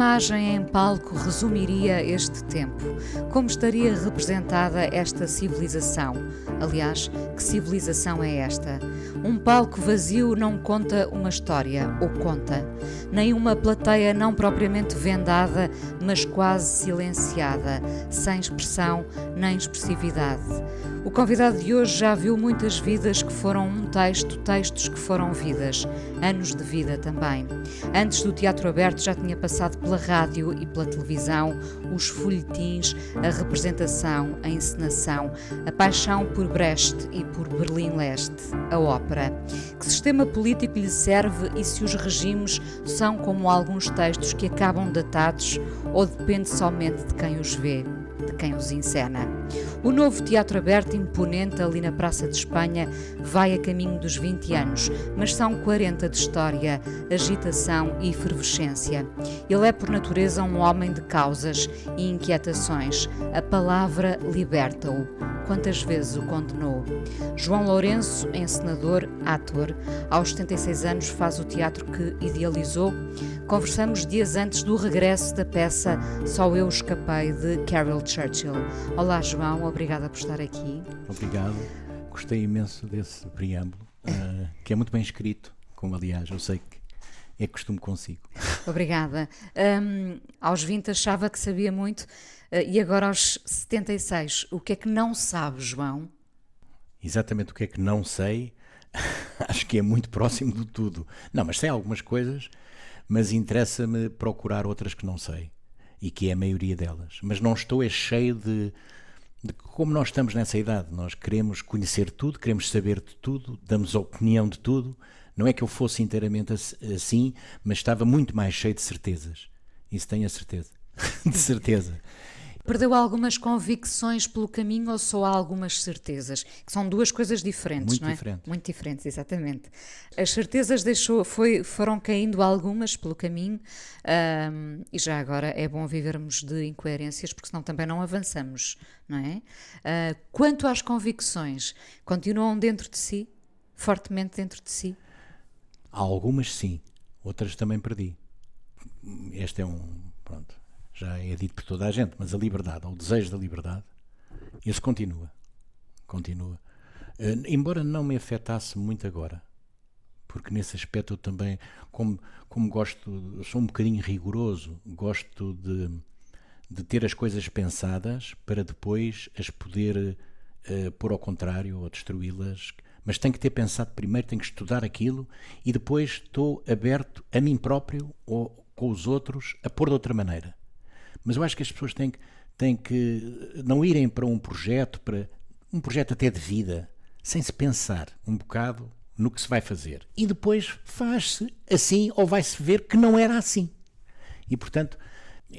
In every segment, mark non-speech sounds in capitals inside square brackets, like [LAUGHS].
Imagem em palco resumiria este tempo? Como estaria representada esta civilização? Aliás, que civilização é esta? Um palco vazio não conta uma história, ou conta. Nem uma plateia não propriamente vendada, mas quase silenciada, sem expressão nem expressividade. O convidado de hoje já viu muitas vidas que foram um texto, textos que foram vidas, anos de vida também. Antes do teatro aberto já tinha passado pela rádio e pela televisão, os folhetins, a representação, a encenação, a paixão por Brecht e por Berlim Leste, a ópera. Que sistema político lhe serve e se os regimes são como alguns textos que acabam datados ou depende somente de quem os vê? de quem os encena. O novo Teatro Aberto, imponente ali na Praça de Espanha, vai a caminho dos 20 anos, mas são 40 de história, agitação e efervescência. Ele é, por natureza, um homem de causas e inquietações. A palavra liberta-o. Quantas vezes o condenou? João Lourenço, encenador, ator, aos 76 anos faz o teatro que idealizou. Conversamos dias antes do regresso da peça Só Eu Escapei, de Carol Churchill. Olá, João, obrigada por estar aqui. Obrigado, gostei imenso desse preâmbulo, uh, que é muito bem escrito, como aliás eu sei que é costume consigo. Obrigada. Um, aos 20 achava que sabia muito uh, e agora aos 76, o que é que não sabe, João? Exatamente o que é que não sei, [LAUGHS] acho que é muito próximo de tudo. Não, mas sei algumas coisas mas interessa-me procurar outras que não sei e que é a maioria delas. Mas não estou é cheio de, de, como nós estamos nessa idade, nós queremos conhecer tudo, queremos saber de tudo, damos opinião de tudo. Não é que eu fosse inteiramente assim, mas estava muito mais cheio de certezas. Isso tenho a certeza. [LAUGHS] de certeza. Perdeu algumas convicções pelo caminho ou só algumas certezas? Que são duas coisas diferentes, Muito não é? Diferente. Muito diferentes, exatamente. As certezas deixou, foi, foram caindo algumas pelo caminho um, e já agora é bom vivermos de incoerências porque senão também não avançamos, não é? Uh, quanto às convicções, continuam dentro de si? Fortemente dentro de si? Algumas sim, outras também perdi. Este é um, pronto, já é dito por toda a gente, mas a liberdade, ou o desejo da liberdade, esse continua. Continua. Uh, embora não me afetasse muito agora, porque nesse aspecto eu também, como, como gosto, sou um bocadinho rigoroso, gosto de, de ter as coisas pensadas para depois as poder uh, pôr ao contrário ou destruí-las. Mas tenho que ter pensado primeiro, tenho que estudar aquilo e depois estou aberto a mim próprio ou com os outros a pôr de outra maneira. Mas eu acho que as pessoas têm que, têm que não irem para um projeto, para um projeto até de vida, sem se pensar um bocado no que se vai fazer. E depois faz-se assim ou vai-se ver que não era assim. E portanto,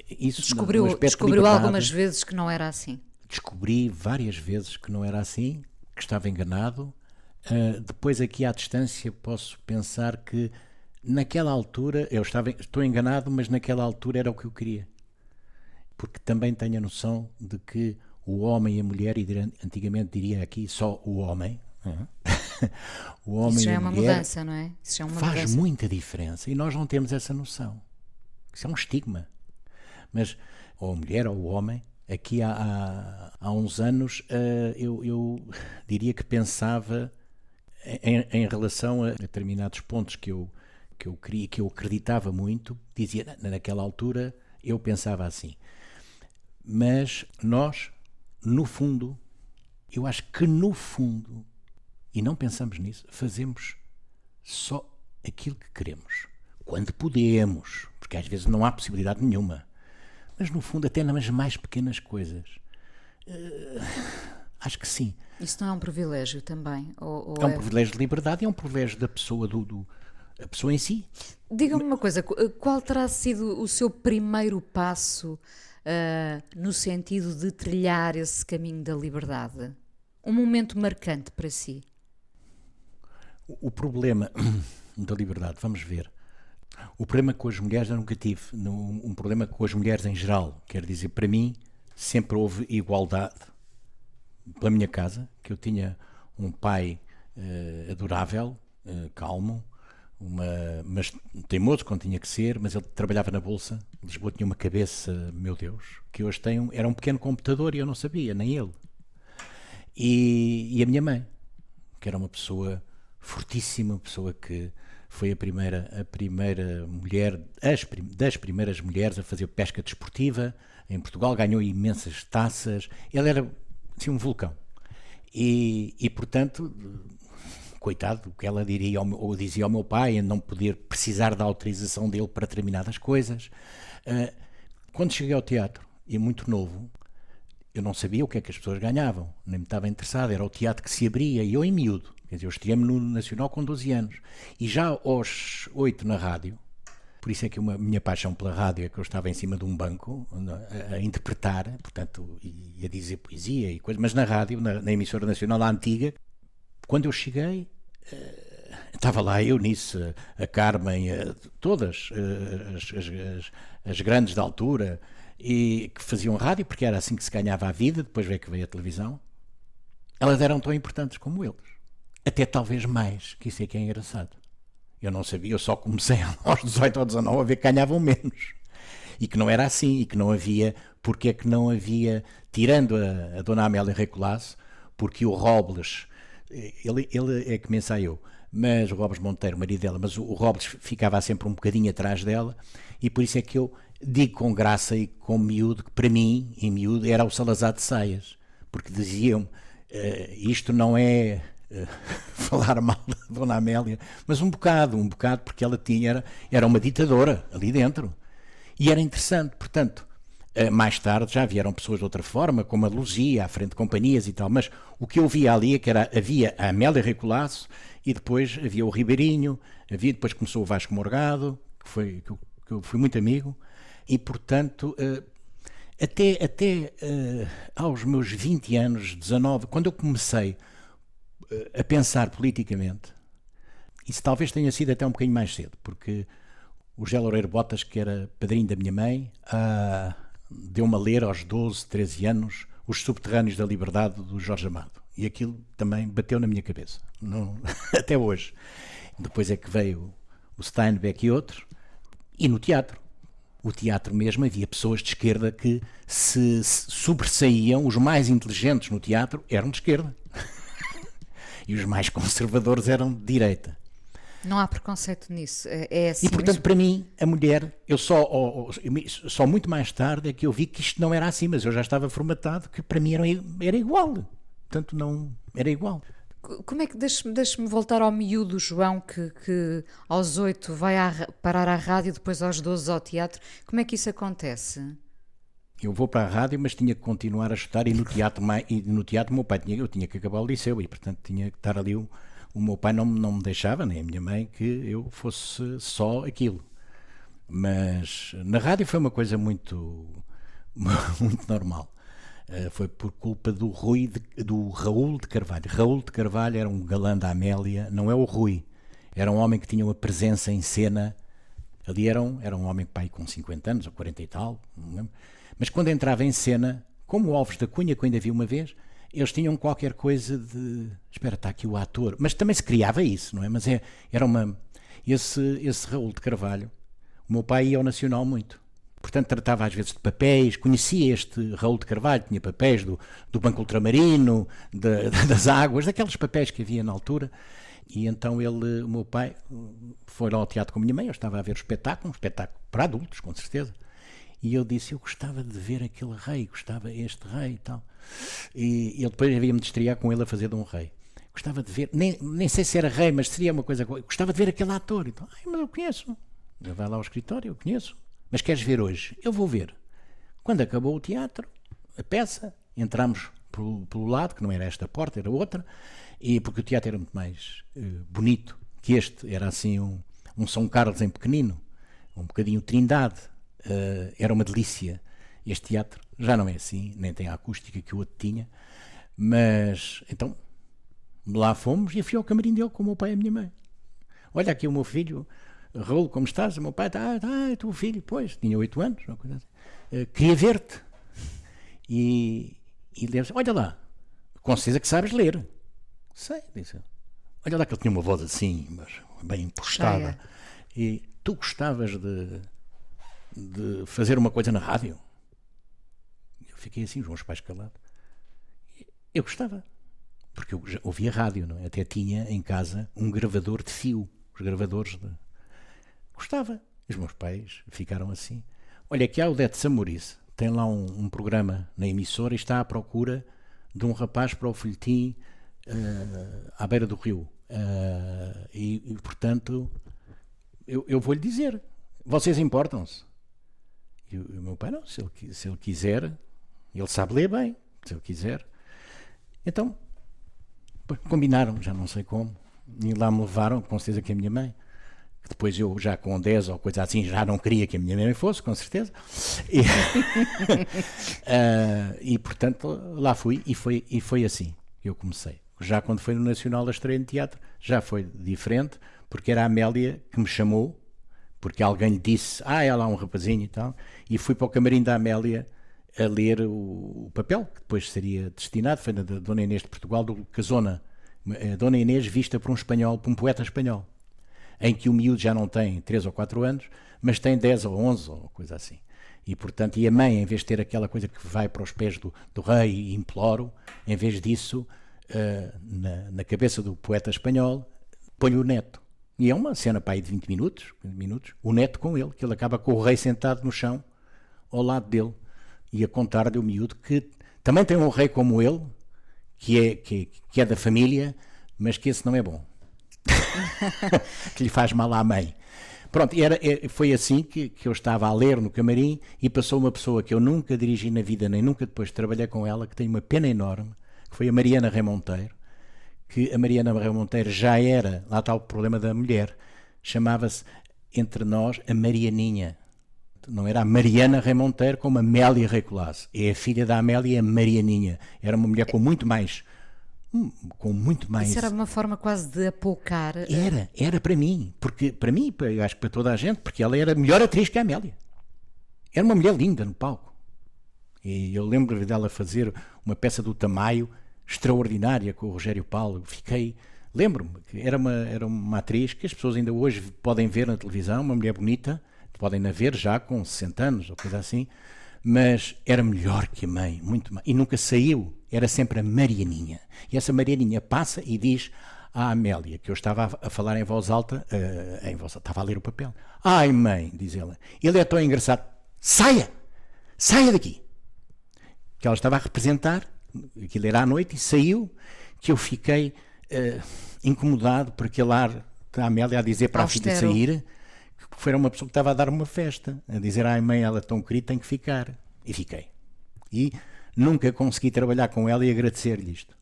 isso descobriu, descobriu algumas vezes que não era assim. Descobri várias vezes que não era assim, que estava enganado. Uh, depois, aqui à distância, posso pensar que naquela altura eu estava, estou enganado, mas naquela altura era o que eu queria porque também tenho a noção de que o homem e a mulher, e antigamente diria aqui só o homem, [LAUGHS] o homem Isso já é uma mudança, não é? Isso já é uma faz mudança. muita diferença e nós não temos essa noção. Isso é um estigma. Mas, ou a mulher ou o homem, aqui há, há, há uns anos uh, eu, eu, [LAUGHS] diria que pensava em, em relação a determinados pontos que eu, que eu queria, que eu acreditava muito, dizia naquela altura eu pensava assim. Mas nós, no fundo, eu acho que no fundo, e não pensamos nisso, fazemos só aquilo que queremos. Quando podemos, porque às vezes não há possibilidade nenhuma. Mas no fundo, até nas mais pequenas coisas. Uh, acho que sim. Isso não é um privilégio também? Ou, ou é um é... privilégio de liberdade, é um privilégio da pessoa do, do a pessoa em si. Diga-me uma coisa, qual terá sido o seu primeiro passo uh, no sentido de trilhar esse caminho da liberdade? Um momento marcante para si? O, problema [CLEARS THROAT] da liberdade, vamos ver. O problema com as mulheres eu nunca tive. Um problema com as mulheres em geral. Quer dizer, para mim, sempre houve igualdade pela minha casa, que eu tinha um pai uh, adorável, uh, calmo, uma, mas teimoso quando tinha que ser, mas ele trabalhava na Bolsa. Lisboa tinha uma cabeça, meu Deus, que hoje tem um, era um pequeno computador e eu não sabia, nem ele. E, e a minha mãe, que era uma pessoa fortíssima, uma pessoa que foi a primeira, a primeira mulher, as, das primeiras mulheres a fazer pesca desportiva em Portugal, ganhou imensas taças. Ele era assim, um vulcão. E, e portanto, coitado, o que ela diria ao, ou dizia ao meu pai, em não poder precisar da autorização dele para determinadas coisas. Uh, quando cheguei ao teatro, e muito novo, eu não sabia o que é que as pessoas ganhavam, nem me estava interessado, era o teatro que se abria, e eu em miúdo, quer dizer, eu estreiei-me no Nacional com 12 anos, e já aos 8 na rádio, por isso é que a minha paixão pela rádio é que eu estava em cima de um banco a, a interpretar, portanto, e a dizer poesia e coisas, mas na rádio, na, na emissora nacional, a antiga, quando eu cheguei, uh, estava lá eu nisso, a Carmen, uh, todas uh, as, as, as, grandes da altura, e que faziam rádio, porque era assim que se ganhava a vida, depois veio que veio a televisão. Elas eram tão importantes como eles. Até talvez mais, que isso é que é engraçado. Eu não sabia, eu só comecei [LAUGHS] aos 18 ou 19 a ver que ganhavam menos. E que não era assim, e que não havia, porque é que não havia, tirando a, a dona Amélia Recolasso, porque o Robles ele, ele é que me ensaiou, mas o Robles Monteiro, o marido dela, mas o, Robles ficava sempre um bocadinho atrás dela, e por isso é que eu digo com graça e com miúdo que para mim, em miúdo, era o Salazar de Saias, porque diziam uh, isto não é uh, [LAUGHS] falar mal da Dona Amélia, mas um bocado, um bocado, porque ela tinha, era, era uma ditadora ali dentro. E era interessante, portanto, mais tarde já vieram pessoas de outra forma, como a Luzia, à frente de companhias e tal, mas o que eu via ali é que era, havia a Amélia Recolasso e depois havia o Ribeirinho, havia, depois começou o Vasco Morgado, que, foi, que, eu, que eu fui muito amigo, e portanto, uh, até, até uh, aos meus 20 anos, 19, quando eu comecei a pensar politicamente, isso talvez tenha sido até um bocadinho mais cedo, porque o Gé Loureiro Botas, que era padrinho da minha mãe, uh, deu-me a ler aos 12, 13 anos Os Subterrâneos da Liberdade do Jorge Amado. E aquilo também bateu na minha cabeça, [LAUGHS] até hoje. Depois é que veio o Steinbeck e outros, e no teatro. O teatro mesmo havia pessoas de esquerda que se sobressaíam, os mais inteligentes no teatro eram de esquerda. [LAUGHS] e os mais conservadores eram de direita. Não há preconceito nisso. É, é assim e portanto, mesmo. para mim, a mulher, eu só, só muito mais tarde é que eu vi que isto não era assim, mas eu já estava formatado que para mim era, era igual. Portanto, não era igual. Como é que, deixe-me deixe voltar ao miúdo João, que, que aos oito vai à, parar à rádio, depois aos 12 ao teatro. Como é que isso acontece? Eu vou para a rádio, mas tinha que continuar a estudar e no teatro, e no teatro meu pai tinha, eu tinha que acabar o liceu e portanto tinha que estar ali um, o meu pai não, não me deixava, nem a minha mãe, que eu fosse só aquilo. Mas na rádio foi uma coisa muito, [LAUGHS] muito normal. Uh, foi por culpa do Rui, de, do Raul de Carvalho. Raul de Carvalho era um galã da Amélia, não é o Rui. Era um homem que tinha uma presença em cena. Ali era um, era um homem pai com 50 anos ou 40 e tal, mas quando entrava em cena, como o Alves da Cunha, que eu ainda vi uma vez, eles tinham qualquer coisa de. Espera, está aqui o ator. Mas também se criava isso, não é? Mas é, era uma. Esse, esse Raul de Carvalho, o meu pai ia ao Nacional muito. Portanto, tratava às vezes de papéis, conhecia este Raul de Carvalho, tinha papéis do, do Banco Ultramarino, de, [LAUGHS] das águas, daqueles papéis que havia na altura. E então ele, o meu pai, foi lá ao teatro com a minha mãe, eu estava a ver o espetáculo, um espetáculo para adultos, com certeza. E eu disse: Eu gostava de ver aquele rei, gostava este rei e tal. E, ele depois havia-me de estrear com ele a fazer de um rei. Gostava de ver, nem, nem sei se era rei, mas seria uma coisa. Gostava de ver aquele ator. Então, Ai, mas eu conheço. Ele vai lá ao escritório, eu conheço. Mas queres ver hoje? Eu vou ver. Quando acabou o teatro, a peça, entramos pelo, pelo lado, que não era esta porta, era outra, e porque o teatro era muito mais uh, bonito que este, era assim um, um São Carlos em pequenino, um bocadinho Trindade. Uh, era uma delícia. Este teatro já não é assim, nem tem a acústica que o outro tinha, mas então lá fomos e fui ao camarim dele com o meu pai e a minha mãe. Olha aqui o meu filho, Raul, como estás? O meu pai está, ah, tá, é teu filho, pois, tinha oito anos, uma coisa assim. Uh, queria ver-te. E, e ele disse, olha lá, com certeza que sabes ler. Sei, disse ele. Olha lá que ele tinha uma voz assim, mas bem impostada. E tu gostavas de, de fazer uma coisa na rádio? Eu fiquei assim, os meus pais calados. Eu gostava, porque eu ouvia rádio, não é? até tinha em casa um gravador de fio, os gravadores de... Gostava. Os meus pais ficaram assim. Olha, aqui há o Dete Samoriz, tem lá um, um, programa na emissora e está à procura de um rapaz para o folhetim uh, à beira do rio. Uh, e, e, portanto, eu, eu vou-lhe dizer: vocês importam-se? E o, o meu pai, não, se ele, se ele quiser, ele sabe ler bem, se ele quiser. Então, combinaram, já não sei como, e lá me levaram, com certeza que a minha mãe que depois eu já com 10 ou coisa assim já não queria que a minha mãe fosse, com certeza. E, uh, [LAUGHS] e portanto lá fui e foi, e foi assim que eu comecei. Já quando foi no Nacional da Estreia de Teatro já foi diferente, porque era a Amélia que me chamou, porque alguém lhe disse, ah, é um rapazinho e tal, e fui para o camarim da Amélia a ler o, o papel, que depois seria destinado, foi da Dona Inês de Portugal, do Casona, a Dona Inês vista por um espanhol, por um poeta espanhol em que o miúdo já não tem 3 ou 4 anos, mas tem 10 ou 11 ou coisa assim. E, portanto, e a mãe, em vez de ter aquela coisa que vai para os pés do, do rei e imploro, em vez disso, uh, na, na, cabeça do poeta espanhol, põe o neto. E é uma cena para aí de 20 minutos, 20 minutos, o neto com ele, que ele acaba com o rei sentado no chão, ao lado dele, e a contar-lhe o miúdo que também tem um rei como ele, que é, que, que é da família, mas que esse não é bom. [LAUGHS] que lhe faz mal à mãe. Pronto, era, é, foi assim que, que eu estava a ler no camarim e passou uma pessoa que eu nunca dirigi na vida, nem nunca depois trabalhei com ela, que tem uma pena enorme, que foi a Mariana Remonteiro, que a Mariana Remonteiro já era, lá está o problema da mulher, chamava-se entre nós a Marianinha. Não era a Mariana Remonteiro como a Amélia Recolasse. É a filha da Amélia, a Marianinha. Era uma mulher com muito mais Hum, com muito mais. Isso era uma forma quase de apocar. Era, era para mim, porque para mim, eu acho que para toda a gente, porque ela era melhor atriz que a Amélia. Era uma mulher linda no palco. E eu lembro dela fazer uma peça do Tamaio extraordinária com o Rogério Paulo. Fiquei. Lembro-me que era uma, era uma atriz que as pessoas ainda hoje podem ver na televisão, uma mulher bonita, podem a ver já com 60 anos ou coisa assim, mas era melhor que a mãe, muito mais. E nunca saiu era sempre a Marianinha. E essa Marianinha passa e diz à Amélia, que eu estava a falar em voz alta, uh, em voz alta, estava a ler o papel. Ai, mãe, diz ela, ele é tão engraçado. Saia! Saia daqui! Que ela estava a representar, aquilo era à noite, e saiu, que eu fiquei uh, incomodado por aquele ar da Amélia a dizer para Austero. a filha sair, que foi uma pessoa que estava a dar uma festa, a dizer, ai mãe, ela é tão querida, tem que ficar. E fiquei. E nunca consegui trabalhar com ela e agradecer-lhe isto.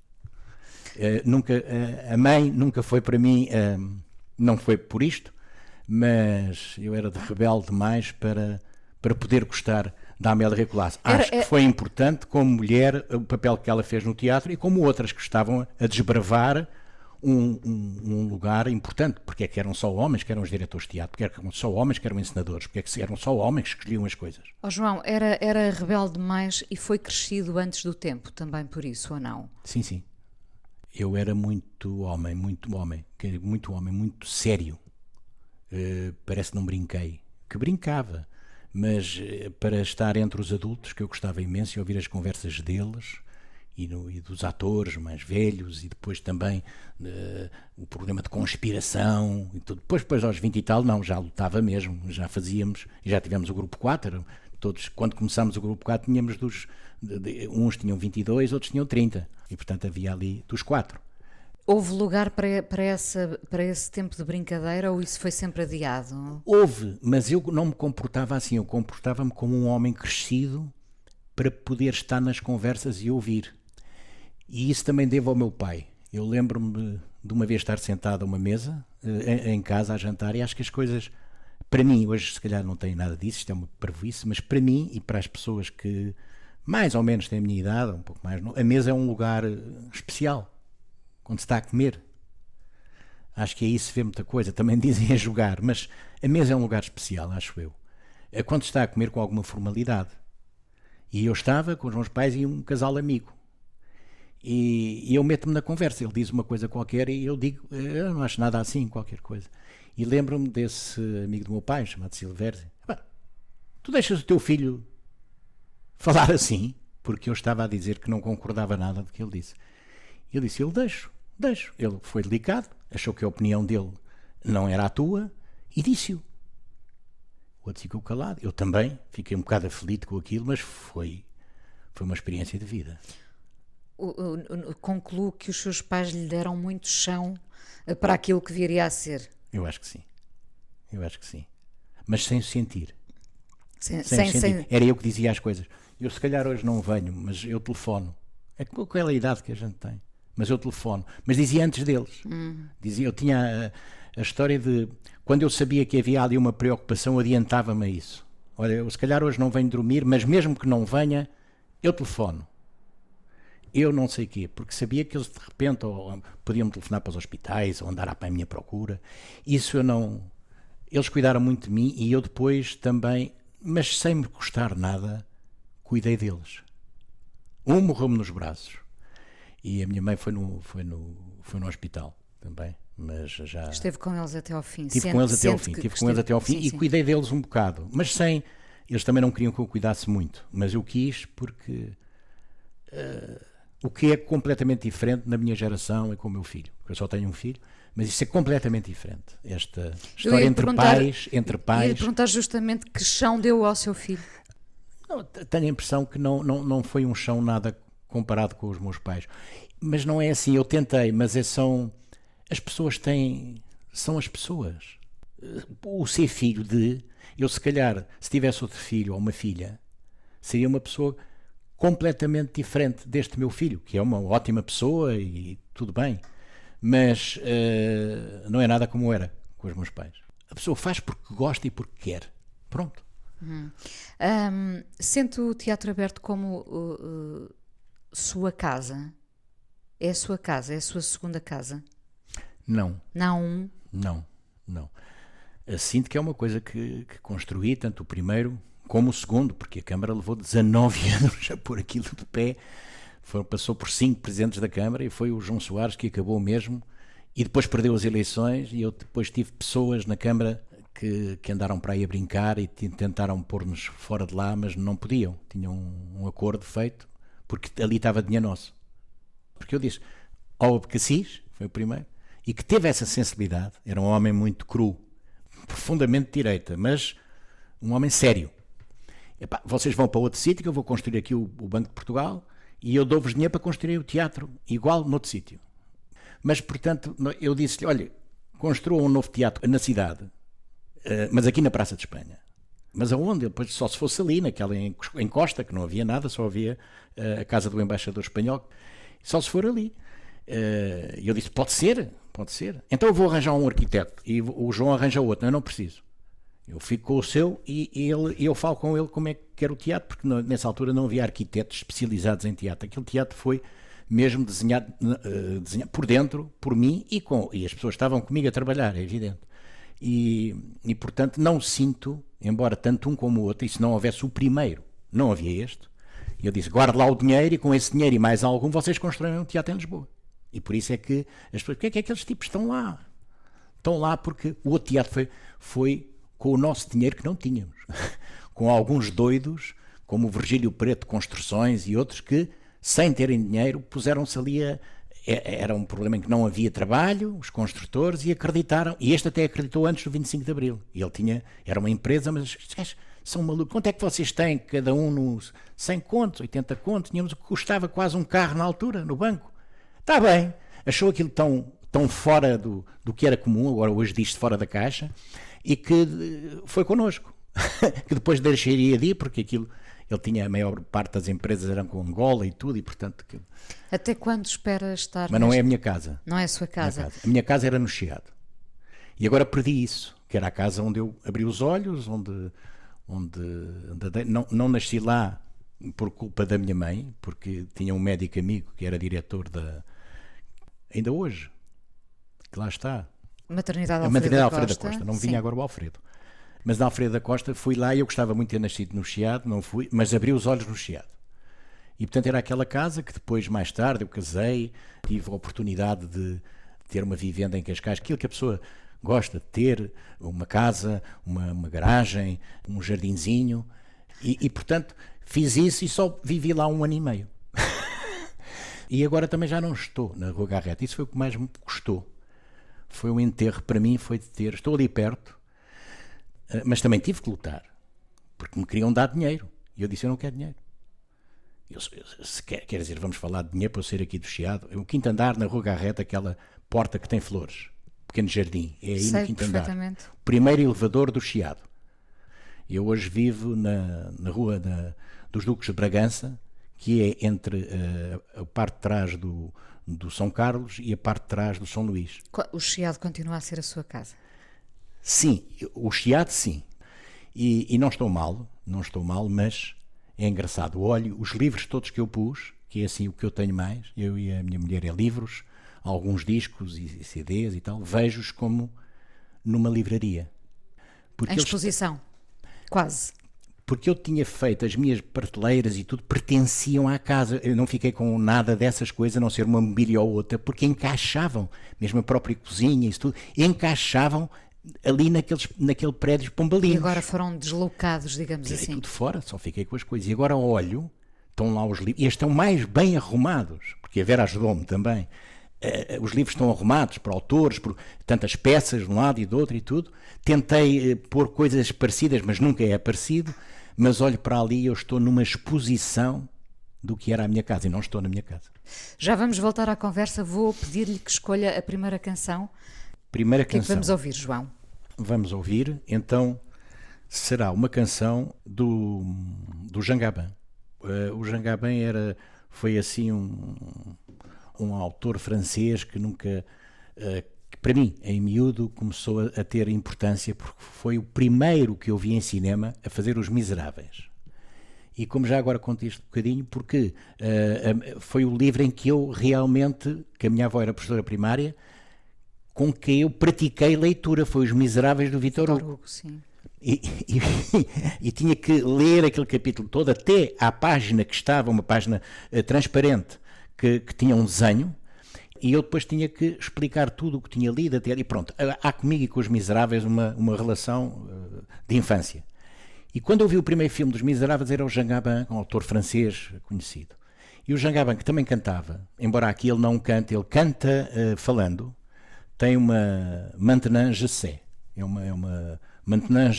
Uh, nunca, uh, a mãe nunca foi para mim, não foi por isto, mas eu era de rebelde demais para, para poder gostar da Amélia Recolasse. Acho que foi importante, como mulher, o papel que ela fez no teatro e como outras que estavam a desbravar um, um, um, lugar importante. Porque é que eram só homens que eram os diretores de teatro? Porque eram só homens que eram ensinadores? Porque é que eram só homens que escolhiam as coisas? Oh, João, era, era rebelde demais e foi crescido antes do tempo, também por isso, ou não? Sim, sim. Eu era muito homem, muito homem, muito homem, muito sério. Uh, parece que não brinquei. Que brincava, mas uh, para estar entre os adultos, que eu gostava imenso e ouvir as conversas deles, e, no, e, dos atores mais velhos e depois também uh, o programa de conspiração e tudo. Depois, depois aos 20 e tal, não, já lutava mesmo, já fazíamos, já tivemos o grupo 4, todos, quando começámos o grupo 4 tínhamos dos, de, de, uns tinham 22, outros tinham 30, e portanto havia ali dos quatro. Houve lugar para, para, essa, para esse tempo de brincadeira ou isso foi sempre adiado? Houve, mas eu não me comportava assim, eu comportava-me como um homem crescido para poder estar nas conversas e ouvir. E isso também devo ao meu pai. Eu lembro-me de uma vez estar sentado a uma mesa, eh, em, casa a jantar e acho que as coisas, para mim, hoje se calhar não tem nada disso, isto é uma parvoíce, mas para mim e para as pessoas que mais ou menos têm a minha idade, um pouco mais, a mesa é um lugar eh, especial, quando se está a comer. Acho que aí se vê muita coisa. Também [LAUGHS] dizem a jogar, mas a mesa é um lugar especial, acho eu. É quando se está a comer com alguma formalidade. E eu estava com os meus pais e um casal amigo. E, e eu meto-me na conversa. Ele diz uma coisa qualquer e eu digo, eu não acho nada assim, qualquer coisa. E lembro-me desse amigo do meu pai, chamado Silvério. Tu deixas o teu filho falar assim? Porque eu estava a dizer que não concordava nada do que ele disse. Eu disse, eu deixo, deixo. Ele foi delicado, achou que a opinião dele não era a tua e disse-o. O outro ficou calado. Eu também fiquei um bocado aflito com aquilo, mas foi, foi uma experiência de vida concluo que os seus pais lhe deram muito chão eh, para aquilo que viria a ser. Eu acho que sim. Eu acho que sim. Mas sem sentir. Sem, sem, sem sentir. Era eu que dizia as coisas. Eu se calhar hoje não venho, mas eu telefono. É com aquela idade que a gente tem. Mas eu telefono. Mas dizia antes deles. Dizia, eu tinha a, a, história de quando eu sabia que havia ali uma preocupação, adiantava-me a isso. Olha, eu se calhar hoje não venho dormir, mas mesmo que não venha, eu telefono eu não sei quê, porque sabia que eles de repente ou, podiam telefonar para os hospitais ou andar à minha procura. Isso eu não. Eles cuidaram muito de mim e eu depois também, mas sem me custar nada, cuidei deles. Um morreu-me nos braços e a minha mãe foi no, foi no, foi no hospital também. Mas já. Esteve com eles até ao fim. Estive com eles até ao fim. Estive com eles até ao fim sim, e sim. cuidei deles um bocado. Mas sem. Eles também não queriam que eu cuidasse muito. Mas eu quis porque. Uh, o que é completamente diferente na minha geração e com o meu filho. Eu só tenho um filho, mas isso é completamente diferente. Esta história entre pais, entre pais. Ia perguntar justamente que chão deu ao seu filho. Não, tenho a impressão que não, não, não foi um chão nada comparado com os meus pais. Mas não é assim, eu tentei, mas é, são. As pessoas têm. São as pessoas. O ser filho de. Eu, se calhar, se tivesse outro filho ou uma filha, seria uma pessoa completamente diferente deste meu filho, que é uma ótima pessoa e tudo bem, mas uh, não é nada como era com os meus pais. A pessoa faz porque gosta e porque quer. Pronto. Uhum. Um, o teatro aberto como uh, uh, sua casa? É a sua casa? É a sua segunda casa? Não. Não? Não, não. Sinto que é uma coisa que, que construí, tanto o primeiro como o segundo, porque a Câmara levou 19 [LAUGHS] anos a pôr aquilo de pé. Foi, passou por cinco presidentes da Câmara e foi o João Soares que acabou mesmo. E depois perdeu as eleições. E eu depois tive pessoas na Câmara que, que andaram para aí a brincar e tentaram pôr-nos fora de lá, mas não podiam. Tinham um, um acordo feito, porque ali estava dinheiro nosso. Porque eu disse ao Abcacis, foi o primeiro, e que teve essa sensibilidade. Era um homem muito cru, profundamente direita, mas um homem sério Epá, vocês vão para outro sítio que eu vou construir aqui o, o Banco de Portugal e eu dou-vos dinheiro para construir o teatro igual noutro sítio. Mas, portanto, eu disse-lhe, olha, construa um novo teatro na cidade, uh, mas aqui na Praça de Espanha. Mas aonde? Depois só se fosse ali, naquela encosta, que não havia nada, só havia uh, a casa do embaixador espanhol. Só se for ali. Eh, e uh, eu disse, pode ser, pode ser. Então eu vou arranjar um arquiteto. E o João arranja outro. Eu não preciso. Eu fico com o seu e, ele, eu falo com ele como é que quer o teatro, porque nessa altura não havia arquitetos especializados em teatro. Aquele teatro foi mesmo desenhado, uh, desenhado por dentro, por mim e com. E as pessoas estavam comigo a trabalhar, é evidente. E, e portanto não sinto, embora tanto um como o outro, e se não houvesse o primeiro, não havia este, eu disse: guarde lá o dinheiro e com esse dinheiro e mais algum vocês constroem um teatro em Lisboa. E por isso é que as pessoas. Porquê é que aqueles tipos estão lá? Estão lá porque o outro teatro foi, foi com o nosso dinheiro que não tínhamos. [LAUGHS] com alguns doidos, como o Virgílio Preto Construções e outros que, sem terem dinheiro, puseram-se ali a. É, era um problema em que não havia trabalho, os construtores, e acreditaram. E este até acreditou antes do 25 de Abril. E ele tinha. Era uma empresa, mas são malucos. Quanto é que vocês têm, cada um nos 100 contos, 80 contos? Tínhamos o que custava quase um carro na altura, no banco. Está bem. Achou aquilo tão, tão fora do, do que era comum, agora hoje diz-se fora da caixa e que eh, foi connosco. [LAUGHS] que depois deixaria de ir, porque aquilo ele tinha a maior parte das empresas eram com Angola e tudo, e portanto. Que... Até quando espera estar. Mas não é a minha casa. Não é a sua casa. A minha casa, a minha casa era no Chiado. E agora perdi isso, que era a casa onde eu abri os olhos, onde, onde, onde não, não nasci lá por culpa da minha mãe, porque tinha um médico amigo que era diretor da. Ainda hoje, que lá está. Maternidade a Alfredo, maternidade da, Alfredo Costa. da Costa. Não Sim. vinha agora o Alfredo. Mas na Alfredo da Costa fui lá e eu gostava muito de ter nascido no Chiado, não fui, mas abri os olhos no Chiado. E portanto era aquela casa que depois, mais tarde, eu casei, tive a oportunidade de ter uma vivenda em Cascais, aquilo que a pessoa gosta de ter, uma casa, uma, uma garagem, um jardinzinho, e, e, portanto fiz isso e só vivi lá um ano e meio. [LAUGHS] e agora também já não estou na Rua Garreta, isso foi o que mais me custou. Foi um enterro para mim, foi de ter, estou ali perto, mas também tive que lutar, porque me queriam dar dinheiro, e eu disse, eu não quero dinheiro. Eu, se quer, quer dizer, vamos falar de dinheiro para eu ser aqui do Chiado. O quinto andar na Rua Garreta, aquela porta que tem flores, pequeno jardim, é aí Sei no quinto andar. Primeiro elevador do Chiado. Eu hoje vivo na, na Rua da, dos Duques de Bragança, que é entre eh, a parte de trás do, do São Carlos e a parte de trás do São Luís. O Chiado continua a ser a sua casa. Sim, o Chiado sim. E, e não estou mal, não estou mal, mas é engraçado. Olho os livros todos que eu pus, que é assim o que eu tenho mais, eu e a minha mulher é livros, alguns discos e, CDs e tal, vejo-os como numa livraria. Porque Em eles- exposição. Quase. porque eu tinha feito as minhas prateleiras e tudo pertenciam à casa. Eu não fiquei com nada dessas coisas, a não ser uma mobília ou outra, porque encaixavam, mesmo a própria cozinha e isso tudo, encaixavam ali naqueles, naquele prédio E pombalinhos. agora foram deslocados, digamos Tirei assim. tudo fora, só fiquei com as coisas. E agora olho, estão lá os livros, e estão mais bem arrumados, porque a Vera ajudou-me também. Eh, os livros estão arrumados por autores, por tantas peças de um lado e do outro e tudo. Tentei eh, pôr coisas parecidas, mas nunca é parecido. Mas olho para ali e eu estou numa exposição do que era a minha casa, e não estou na minha casa. Já vamos voltar à conversa. Vou pedir-lhe que escolha a primeira canção. Primeira O que é que canção. vamos ouvir, João? vamos ouvir, então será uma canção do, do Jangaban. Eh, o Jangaban era, foi assim um, um autor francês que nunca, eh, que para mim, em miúdo, começou a, a ter importância porque foi o primeiro que eu vi em cinema a fazer Os Miseráveis. E como já agora conto isto um bocadinho, porque a- foi o livro em que eu realmente, que a minha avó era professora primária, com que eu pratiquei leitura, foi Os Miseráveis do Vitor Hugo. Hugo, sim. E, [LAUGHS] e- e tinha que ler aquele capítulo todo, até à página que estava, uma página eh, transparente, que, que tinha um desenho, e eu depois tinha que explicar tudo o que tinha lido, até, e pronto, há comigo e com os Miseráveis uma, uma relação eh, de infância. E quando eu vi o primeiro filme dos Miseráveis era o Jean Gabin, um autor francês conhecido. E o Jean Gabin, que também cantava, embora aqui ele não cante, ele canta eh, falando, tem uma Maintenant je sais, é uma, é uma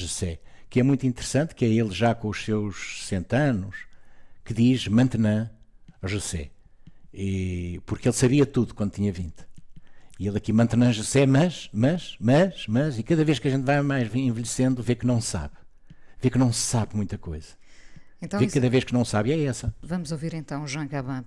sais, que é muito interessante, que é ele já com os seus 60 anos, que diz Maintenant je sais. E, porque ele sabia tudo quando tinha 20. E ele aqui Maintenant je sais, mas, mas, mas, mas, e cada vez que a gente vai mais envelhecendo, vê que não sabe. Vê que não sabe muita coisa. Então, vê que cada vez que não sabe é essa. vamos ouvir então Jean Gabin.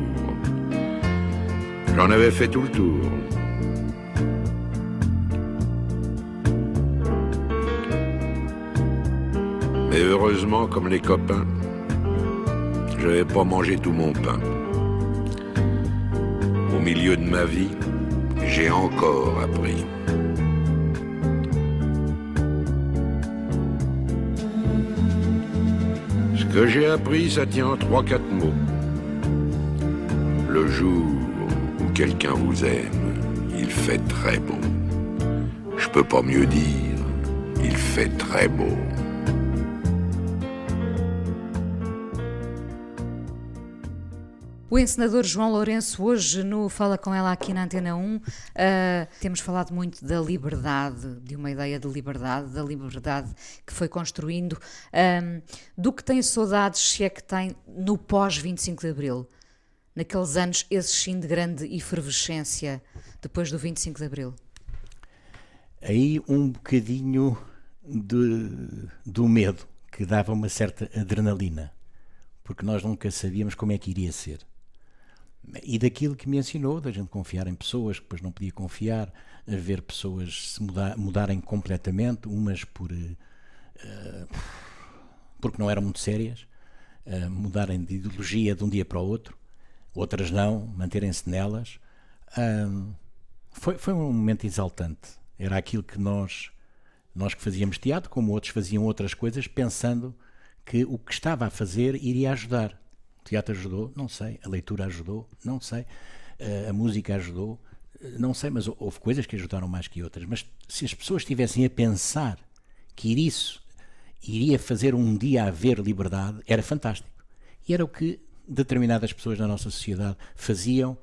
J'en avais fait tout le tour. Mais heureusement, comme les copains, je n'avais pas mangé tout mon pain. Au milieu de ma vie, j'ai encore appris. Ce que j'ai appris, ça tient en trois, quatre mots. Le jour quelqu'un vous aime, il fait très beau. Je peux pas mieux dire, il fait très beau. O encenador João Lourenço, hoje no Fala Com Ela aqui na Antena 1, uh, temos falado muito da liberdade, de uma ideia de liberdade, da liberdade que foi construindo, um, do que tem saudades, se é que tem, no pós-25 de Abril, naqueles anos, esses sim de grande efervescência, depois do 25 de Abril. Aí um bocadinho de, do medo, que dava uma certa adrenalina, porque nós nunca sabíamos como é que iria ser e daquilo que me ensinou, da gente confiar em pessoas que depois não podia confiar, a ver pessoas se mudar, mudarem completamente, umas por uh, porque não eram muito sérias, uh, mudarem de ideologia de um dia para o outro, outras não, manterem-se nelas. Uh, foi, foi um momento exaltante. Era aquilo que nós, nós que fazíamos teatro, como outros faziam outras coisas, pensando que o que estava a fazer iria ajudar. O teatro ajudou? Não sei. A leitura ajudou? Não sei. Uh, a música ajudou? Não sei, mas houve coisas que ajudaram mais que outras. Mas se as pessoas estivessem a pensar que isso iria fazer um dia haver liberdade, era fantástico. E era o que determinadas pessoas na nossa sociedade faziam.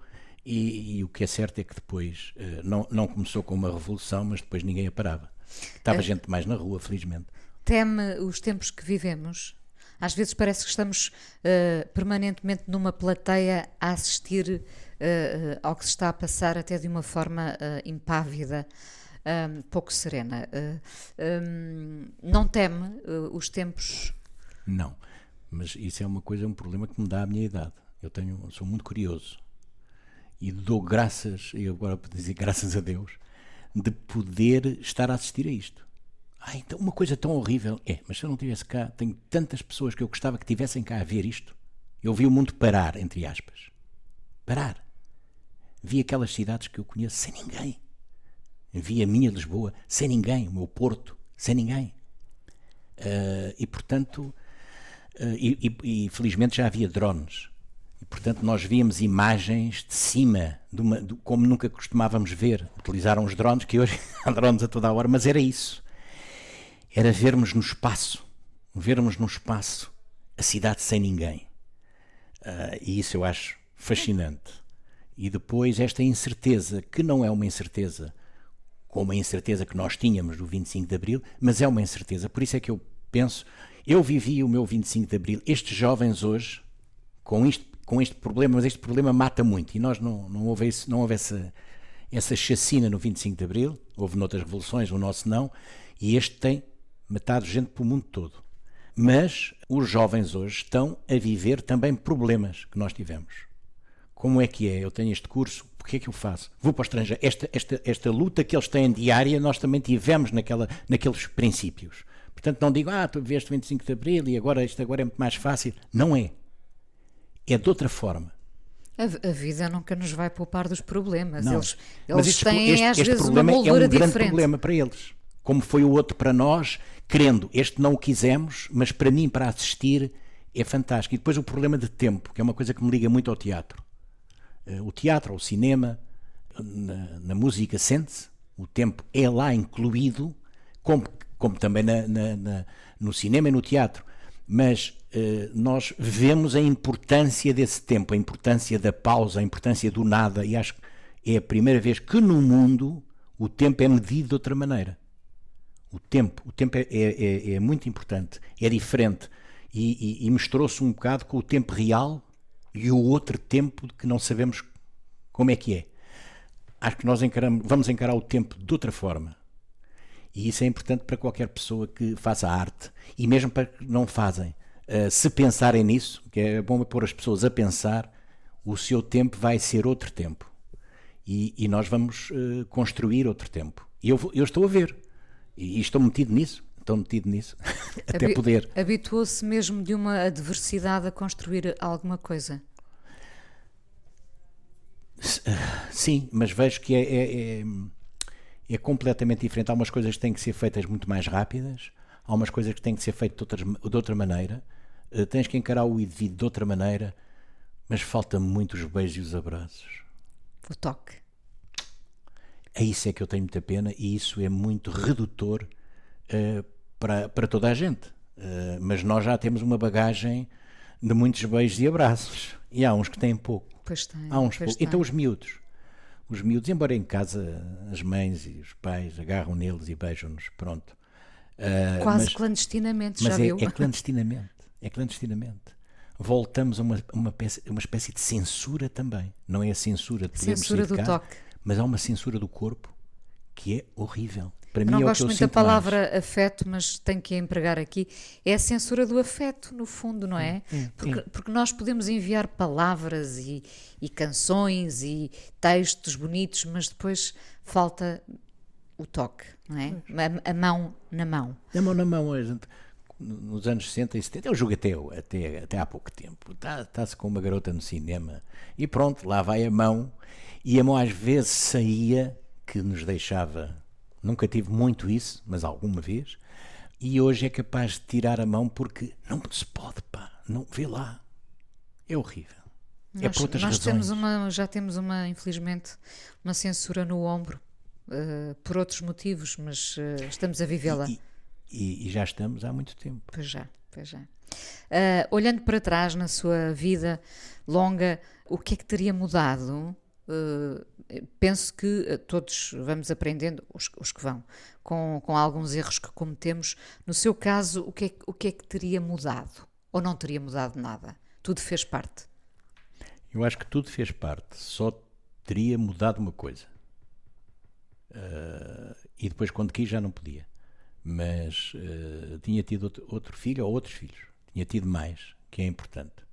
E, e o que é certo é que depois uh, não, não começou com uma revolução, mas depois ninguém a parava. Estava é. gente mais na rua, felizmente. Teme os tempos que vivemos? Às vezes parece que estamos uh, permanentemente numa plateia a assistir uh, ao que se está a passar, até de uma forma impávida. Um, pouco serena. Um, não teme os tempos? Não, mas isso é uma coisa, um problema que me dá a minha idade. Eu tenho, sou muito curioso e dou graças, e agora vou dizer graças a Deus, de poder estar a assistir a isto. Ah, então uma coisa tão horrível. É, mas se eu não estivesse cá, tenho tantas pessoas que eu gostava que tivessem cá a ver isto. Eu vi o mundo parar, entre aspas. Parar. Vi aquelas cidades que eu conheço sem ninguém. Vi a minha Lisboa sem ninguém, o meu Porto sem ninguém. Uh, e portanto, e, e, e, felizmente já havia drones. E portanto nós víamos imagens de cima, de uma, de, como nunca costumávamos ver. Utilizaram os drones, que hoje [LAUGHS] há drones a toda a hora, mas era isso era vermos no espaço, vermos no espaço a cidade sem ninguém. Uh, e isso eu acho fascinante. E depois esta incerteza, que não é uma incerteza como a incerteza que nós tínhamos do 25 de Abril, mas é uma incerteza. Por isso é que eu penso, eu vivi o meu 25 de Abril, estes jovens hoje, com, isto, com este problema, mas este problema mata muito, e nós não, não houve, esse, não houve essa, essa chacina no 25 de Abril, houve noutras revoluções, o nosso não, e este tem matado gente pelo mundo todo. Mas os jovens hoje estão a viver também problemas que nós tivemos. Como é que é? Eu tenho este curso, o que é que eu faço? Vou para o estrangeiro. Esta, esta, esta luta que eles têm diária, nós também tivemos naquela, naqueles princípios. Portanto, não digo, ah, tu viveste 25 de Abril e agora isto agora é muito mais fácil. Não é. É de outra forma. A, a, vida nunca nos vai poupar dos problemas. Não. Eles, eles este, têm, este, às este vezes, problema uma moldura é um grande diferente. problema para eles. Como foi o outro para nós, querendo. Este não o quisemos, mas para mim, para assistir, é fantástico. E depois o problema de tempo, que é uma coisa que me liga muito ao teatro. Uh, o teatro, o cinema, na, na música sente-se, o tempo é lá incluído, como, como também na, na, no cinema e no teatro. Mas uh, nós vemos a importância desse tempo, a importância da pausa, a importância do nada, e acho que é a primeira vez que no mundo o tempo é medido de outra maneira. O tempo, o tempo é, é, é, é muito importante, é diferente e, e, e misturou-se um bocado com o tempo real e o outro tempo que não sabemos como é que é. Acho que nós encaramos, vamos encarar o tempo de outra forma. E isso é importante para qualquer pessoa que faça arte e mesmo para que não fazem. Uh, se pensarem nisso, que é bom pôr as pessoas a pensar, o seu tempo vai ser outro tempo. E, e nós vamos uh, construir outro tempo. E eu, eu estou a ver e, estou metido nisso. tão metido nisso, [LAUGHS] até Habi- poder. Habituou-se mesmo de uma adversidade a construir alguma coisa. Sim, mas vejo que é, é, é, é completamente diferente. Há umas coisas que têm que ser feitas muito mais rápidas, há umas coisas que têm que ser feitas de, outras, de outra maneira. Eh, tens que encarar o indivíduo de outra maneira, mas falta muito os beijos e os abraços. O toque. É isso é que eu tenho muita pena e isso é muito redutor eh, para, para toda a gente. Eh, mas nós já temos uma bagagem de muitos beijos e abraços. E há uns que têm pouco. Pois tem. Há uns pois pouco. Então os miúdos. Os miúdos, embora em casa as mães e os pais agarram neles e beijam-nos, pronto. Eh, Quase mas- clandestinamente, mas já é, viu? é clandestinamente. É clandestinamente. Voltamos a uma, uma, peça- uma espécie de censura também. Não é a censura de podermos Censura do casa, toque. mas há uma censura do corpo que é horrível. Para Eu mim não é gosto muito da sinto mais. palavra afeto, mas tenho que a empregar aqui. É a censura do afeto, no fundo, não é? Porque, porque nós podemos enviar palavras e, e canções e textos bonitos, mas depois falta o toque, não é? A, a mão na mão. Na mão na mão, a gente, nos anos 60 e 70, eu jogo até, até, até há pouco tempo. Está- Está-se com uma garota no cinema e pronto, lá vai a mão. E a mão às vezes saía, que nos deixava. Nunca tive muito isso, mas alguma vez. E hoje é capaz de tirar a mão porque não se pode, pá. Não, vê lá. É horrível. é Nós, por outras nós razões. temos uma, já temos uma, infelizmente, uma censura no ombro, eh, por outros motivos, mas eh, estamos a vivê-la. E, e- e já estamos há muito tempo. Pois já, pois já. Ah, olhando para trás na sua vida longa, o que é que teria mudado? Ah, penso que ah, todos vamos aprendendo, os, os que vão, com, com alguns erros que cometemos. No seu caso, o que, é, o que é que teria mudado? Ou não teria mudado nada? Tudo fez parte. Eu acho que tudo fez parte, só teria mudado uma coisa. Ah, e depois, quando quis, já não podia. Mas ah, tinha tido outro, outro filho ou outros filhos. Tinha tido mais, que é importante.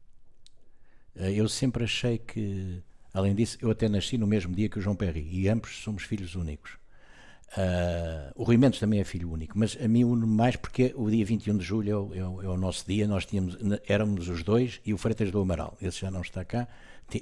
Eu sempre achei que, além disso, eu até nasci no mesmo dia que o João Perry e ambos somos filhos únicos. Ah, o Rui Mendes também é filho único, mas a mim une mais porque o dia 21 de julho é o, é o- é o nosso dia. Nós tínhamos, éramos os dois e o Freitas do Amaral, esse já não está cá,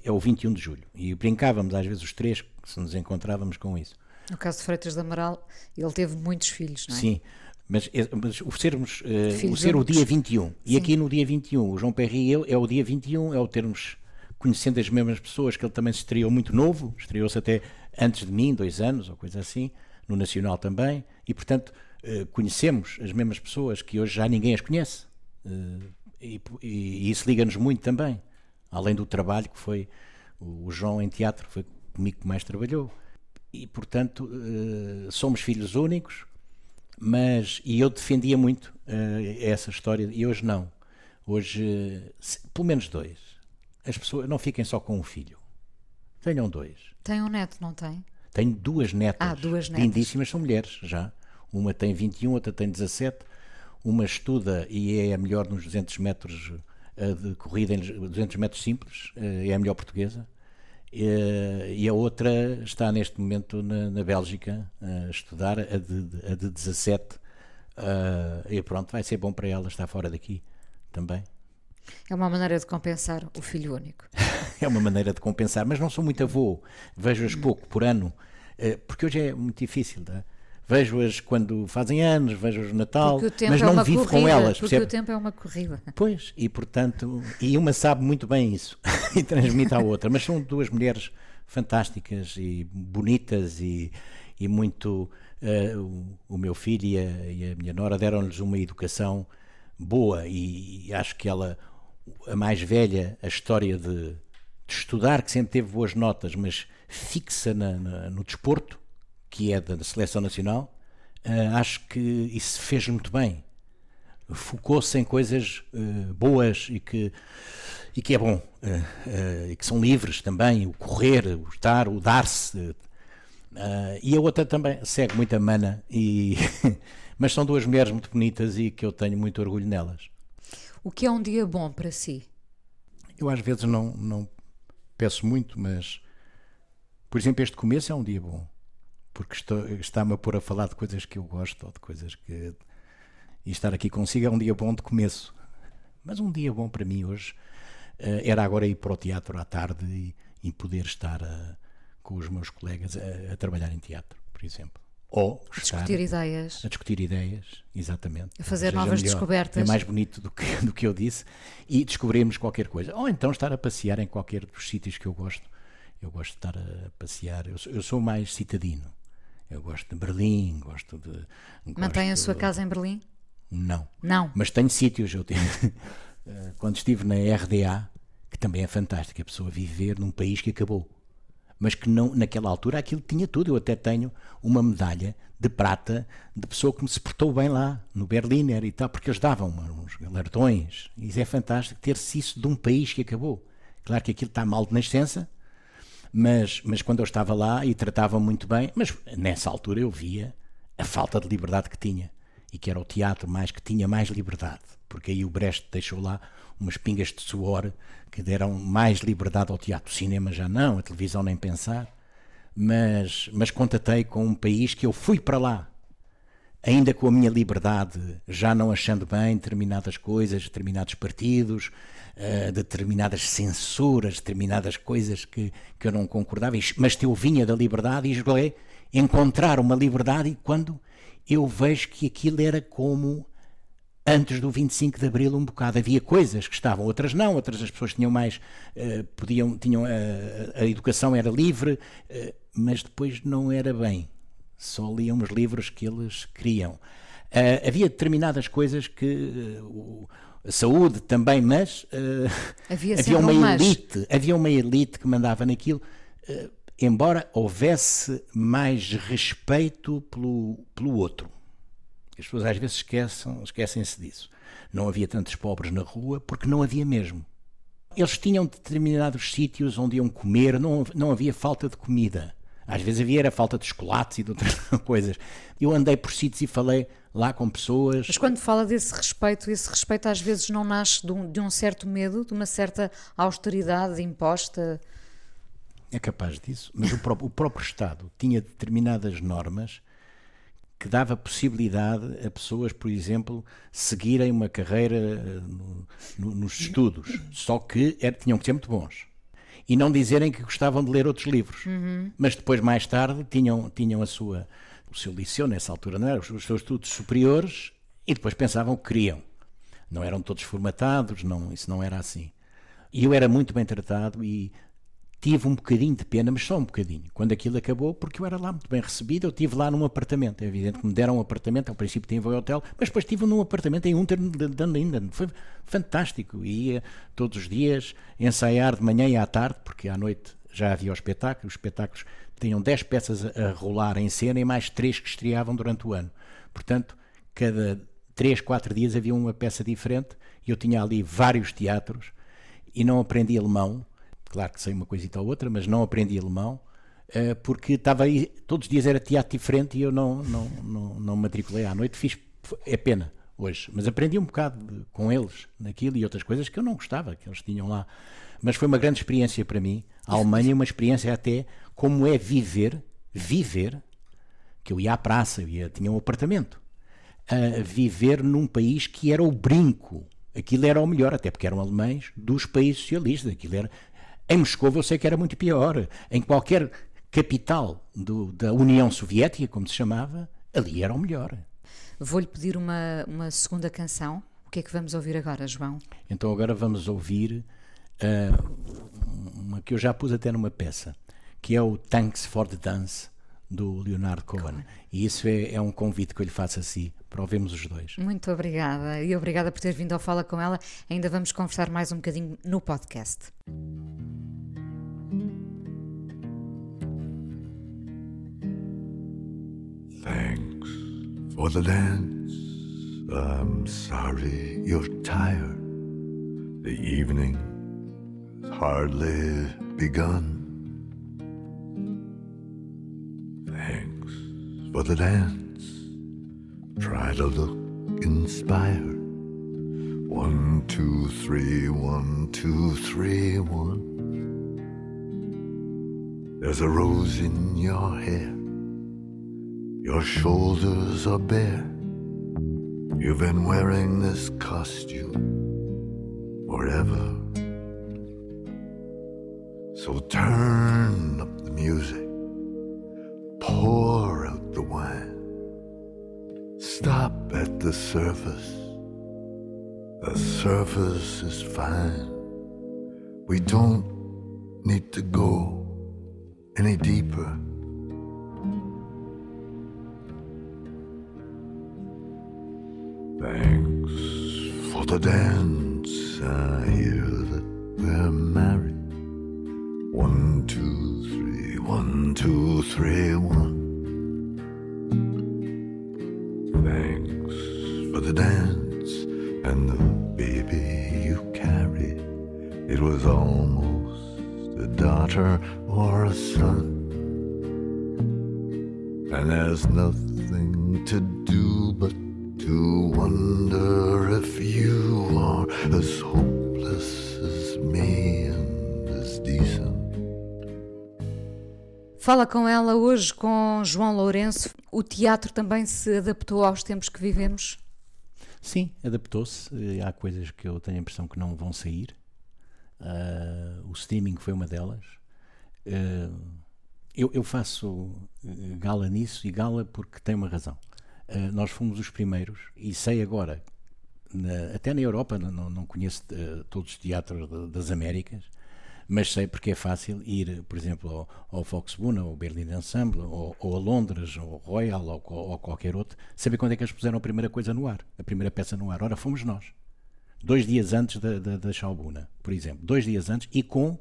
é o 21 de julho. E brincávamos às vezes os três, se nos encontrávamos com isso. No caso de Freitas de Amaral, ele teve muitos filhos, não é? Sim, mas, é- mas o sermos, eh, o Filhos ser o dia 21, e Sim. aqui no dia 21, o João Perry e eu, é o dia 21, é o termos conhecendo as mesmas pessoas, que ele também se estreou muito novo, estreou-se até antes de mim, dois anos ou coisa assim, no Nacional também, e portanto eh, conhecemos as mesmas pessoas que hoje já ninguém as conhece. Eh, e, e- isso liga-nos muito também, além do trabalho que foi o João em teatro, foi comigo que mais trabalhou. E portanto eh, somos filhos únicos, mas e eu defendia muito essa história e hoje não. Hoje, pelo menos dois. As pessoas não fiquem só com um filho. Tenham dois. Tem um neto, não tem? Tenho duas netas. Ah, duas netas. Lindíssimas, são mulheres já. Uma tem 21, outra tem 17. Uma estuda e é a melhor nos 200 metros eh, de corrida, em 200 metros simples, eh, é a melhor portuguesa. Eh, E a outra está neste momento na, na Bélgica a estudar, a de, a de 17. eh, E pronto, vai ser bom para ela estar fora daqui também. É uma maneira de compensar o filho único. [LAUGHS] É uma maneira de compensar, mas não sou muito avô. Vejo-as pouco por ano, eh, porque hoje é muito difícil. Tá? Vejo-as quando fazem anos, vejo-as no Natal, mas é não uma vivo corrida. com elas. porque percebe? o tempo é uma corrida. Pois, e portanto, e uma sabe muito bem isso [LAUGHS] e transmite à outra, mas são duas mulheres fantásticas e bonitas e, e muito. eh, o, o meu filho e a, e a minha nora deram-lhes uma educação boa e, e acho que ela, a mais velha, a história de, de estudar, que sempre teve boas notas, mas fixa na- na- no desporto, que é da, seleção nacional, eh, acho que isso fez muito bem focou-se em coisas eh, boas e que, e que é bom, eh, e que são livres também, o correr, o estar, o dar-se. e a outra também segue muito a mana, e, [LAUGHS] mas são duas mulheres muito bonitas e que eu tenho muito orgulho nelas. O que é um dia bom para si? Eu às vezes não, não peço muito, mas por exemplo, este começo é um dia bom, porque está-me a pôr a falar de coisas que eu gosto ou de coisas que E estar aqui consigo é um dia bom de começo. Mas um dia bom para mim hoje uh, era agora ir para o teatro à tarde e, e poder estar uh, com os meus colegas a, a, trabalhar em teatro, por exemplo. Ou a discutir ideias. A discutir ideias, exatamente. A fazer novas melhor. descobertas. É mais bonito do que, [LAUGHS] do que eu disse. E descobrirmos qualquer coisa. Ou então estar a passear em qualquer dos sítios que eu gosto. Eu gosto de estar a passear. Eu sou, eu sou mais citadino. Eu gosto de Berlim, gosto de. Mantém a sua casa em Berlim? Não. Não. Mas tenho sítios. Eu tenho. [LAUGHS] Eh, quando estive na RDA, que também é fantástico, a pessoa viver num país que acabou. Mas que não, naquela altura aquilo tinha tudo. Eu até tenho uma medalha de prata de pessoa que me se portou bem lá, no Berliner e tal, porque eles davam uns galardões. Isso é fantástico ter-se isso de um país que acabou. Claro que aquilo está mal de nascença, mas, mas quando eu estava lá e tratavam muito bem, mas nessa altura eu via a falta de liberdade que tinha e que era o teatro mais que tinha mais liberdade, porque aí o Brecht deixou lá umas pingas de suor que deram mais liberdade ao teatro. O cinema já não, a televisão nem pensar, mas, mas contatei com um país que eu fui para lá, ainda com a minha liberdade, já não achando bem determinadas coisas, determinados partidos, uh, determinadas censuras, determinadas coisas que, que eu não concordava, mas eu vinha da liberdade e joguei encontrar uma liberdade quando eu vejo que aquilo era como antes do 25 de Abril um bocado. Havia coisas que estavam, outras não, outras as pessoas tinham mais, uh, podiam, tinham, uh, a educação era livre, uh, mas depois não era bem. Só liam os livros que eles queriam. havia determinadas coisas que a saúde também, mas havia, [LAUGHS] havia uma elite, havia uma elite que mandava naquilo embora houvesse mais respeito pelo, pelo outro. As pessoas às vezes esquecem, esquecem-se disso. Não havia tantos pobres na rua porque não havia mesmo. Eles tinham determinados sítios onde iam comer, não, não havia falta de comida. Às vezes havia era falta de chocolates e de outras [LAUGHS] coisas. Eu andei por sítios e falei lá com pessoas. Mas quando fala desse respeito, esse respeito às vezes não nasce de um, de um certo medo, de uma certa austeridade imposta? É capaz disso, mas o próprio, o próprio Estado tinha determinadas normas que dava possibilidade a pessoas, por exemplo, seguirem uma carreira eh, no, no, nos estudos, só que era, tinham que ser muito bons. E não dizerem que gostavam de ler outros livros. Uhum. Mas depois, mais tarde, tinham, tinham a sua, o seu liceu, nessa altura, não era? Os, os seus estudos superiores, e depois pensavam que queriam. Não eram todos formatados, não, isso não era assim. E eu era muito bem tratado e tive um bocadinho de pena, mas só um bocadinho, quando aquilo acabou, porque eu era lá muito bem recebido, eu estive lá num apartamento, é evidente que me deram um apartamento, ao princípio tinha um hotel, mas depois estive num apartamento em Unter de Linden, foi fantástico, ia todos os dias ensaiar de manhã e à tarde, porque à noite já havia o espetáculo, os espetáculos tinham 10 peças a rolar em cena e mais 3 que estreavam durante o ano, portanto, cada 3, 4 dias havia uma peça diferente, e eu tinha ali vários teatros, e não aprendi alemão, Claro que sei uma coisita ou outra, mas não aprendi alemão uh, porque estava aí, todos os dias era teatro diferente e eu não, não, não, não matriculei à noite. Fiz, é pena hoje, mas aprendi um bocado com eles naquilo e outras coisas que eu não gostava, que eles tinham lá. Mas foi uma grande experiência para mim. A Alemanha é uma experiência até como é viver, viver, que eu ia à praça, eu ia, tinha um apartamento, a viver num país que era o brinco. Aquilo era o melhor, até porque eram alemães dos países socialistas. Aquilo era, em Moscou eu sei que era muito pior. Em qualquer capital do, da União Soviética, como se chamava, ali era o melhor. Vou-lhe pedir uma, uma segunda canção. O que é que vamos ouvir agora, João? Então agora vamos ouvir uh, uma que eu já pus até numa peça, que é o Thanks for the Dance, do Leonardo Cohen. E isso é, é, um convite que eu lhe faço a si, para ouvirmos os dois. Muito obrigada. E obrigada por ter vindo ao Fala com ela. Ainda vamos conversar mais um bocadinho no podcast. Thanks for the dance. I'm sorry you're tired. The evening has hardly begun. Thanks for the dance. Try to look inspired. One, two, three, one, two, three, one. There's a rose in your hair. Your shoulders are bare. You've been wearing this costume forever. So turn up the music, pour the surface. The surface is fine. We don't need to go any deeper. Thanks for the dance. I hear that we're married. One, two, three, one, two, three, one. Dance and the baby you carried. It was almost a daughter or a son. And there's nothing to do but to wonder if you are as hopeless as me and as decent. Fala com ela hoje com João Lourenço. O teatro também se adaptou aos tempos que vivemos? Sim, adaptou-se. Eh, Há coisas que eu tenho a impressão que não vão sair. Uh, o streaming foi uma delas. Uh, eu, eu, faço eh, gala nisso e gala porque tem uma razão. Uh, nós fomos os primeiros e sei agora, na, até na Europa, não, não conheço todos os teatros das Américas, mas sei porque é fácil ir, por exemplo, ao, ao Foxbuna, ao Berlin Ensemble, ou, ou, a Londres, ou Royal, ou, ou qualquer outro, saber quando é que eles puseram a primeira coisa no ar, a primeira peça no ar. Ora, fomos nós. Dois dias antes da, da, da por exemplo. Dois dias antes e com,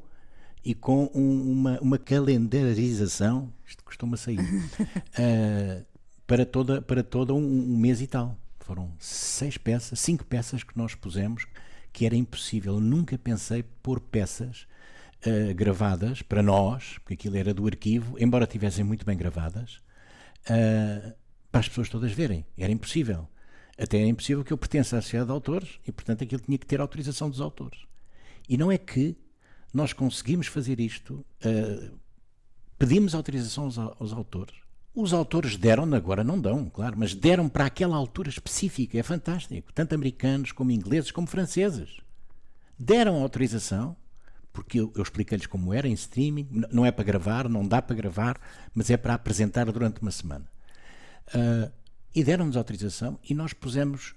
e com um, uma, uma calendarização, isto costuma sair, uh, [LAUGHS] para, toda, para todo um, um mês e tal. Foram seis peças, cinco peças que nós pusemos, que era impossível. Eu nunca pensei pôr peças Uh, gravadas para nós, porque aquilo era do arquivo, embora tivessem muito bem gravadas, uh, para as pessoas todas verem. Era impossível. Até era impossível que eu pertença à Sociedade de Autores e, portanto, aquilo tinha que ter autorização dos autores. E não é que nós conseguimos fazer isto, uh, pedimos autorização aos, aos autores. Os autores deram, agora não dão, claro, mas deram para aquela altura específica. É fantástico. Tanto americanos como ingleses como franceses. Deram autorização porque eu, eu expliquei-lhes como era em streaming, não é para gravar, não dá para gravar, mas é para apresentar durante uma semana. Uh, e deram-nos autorização e nós pusemos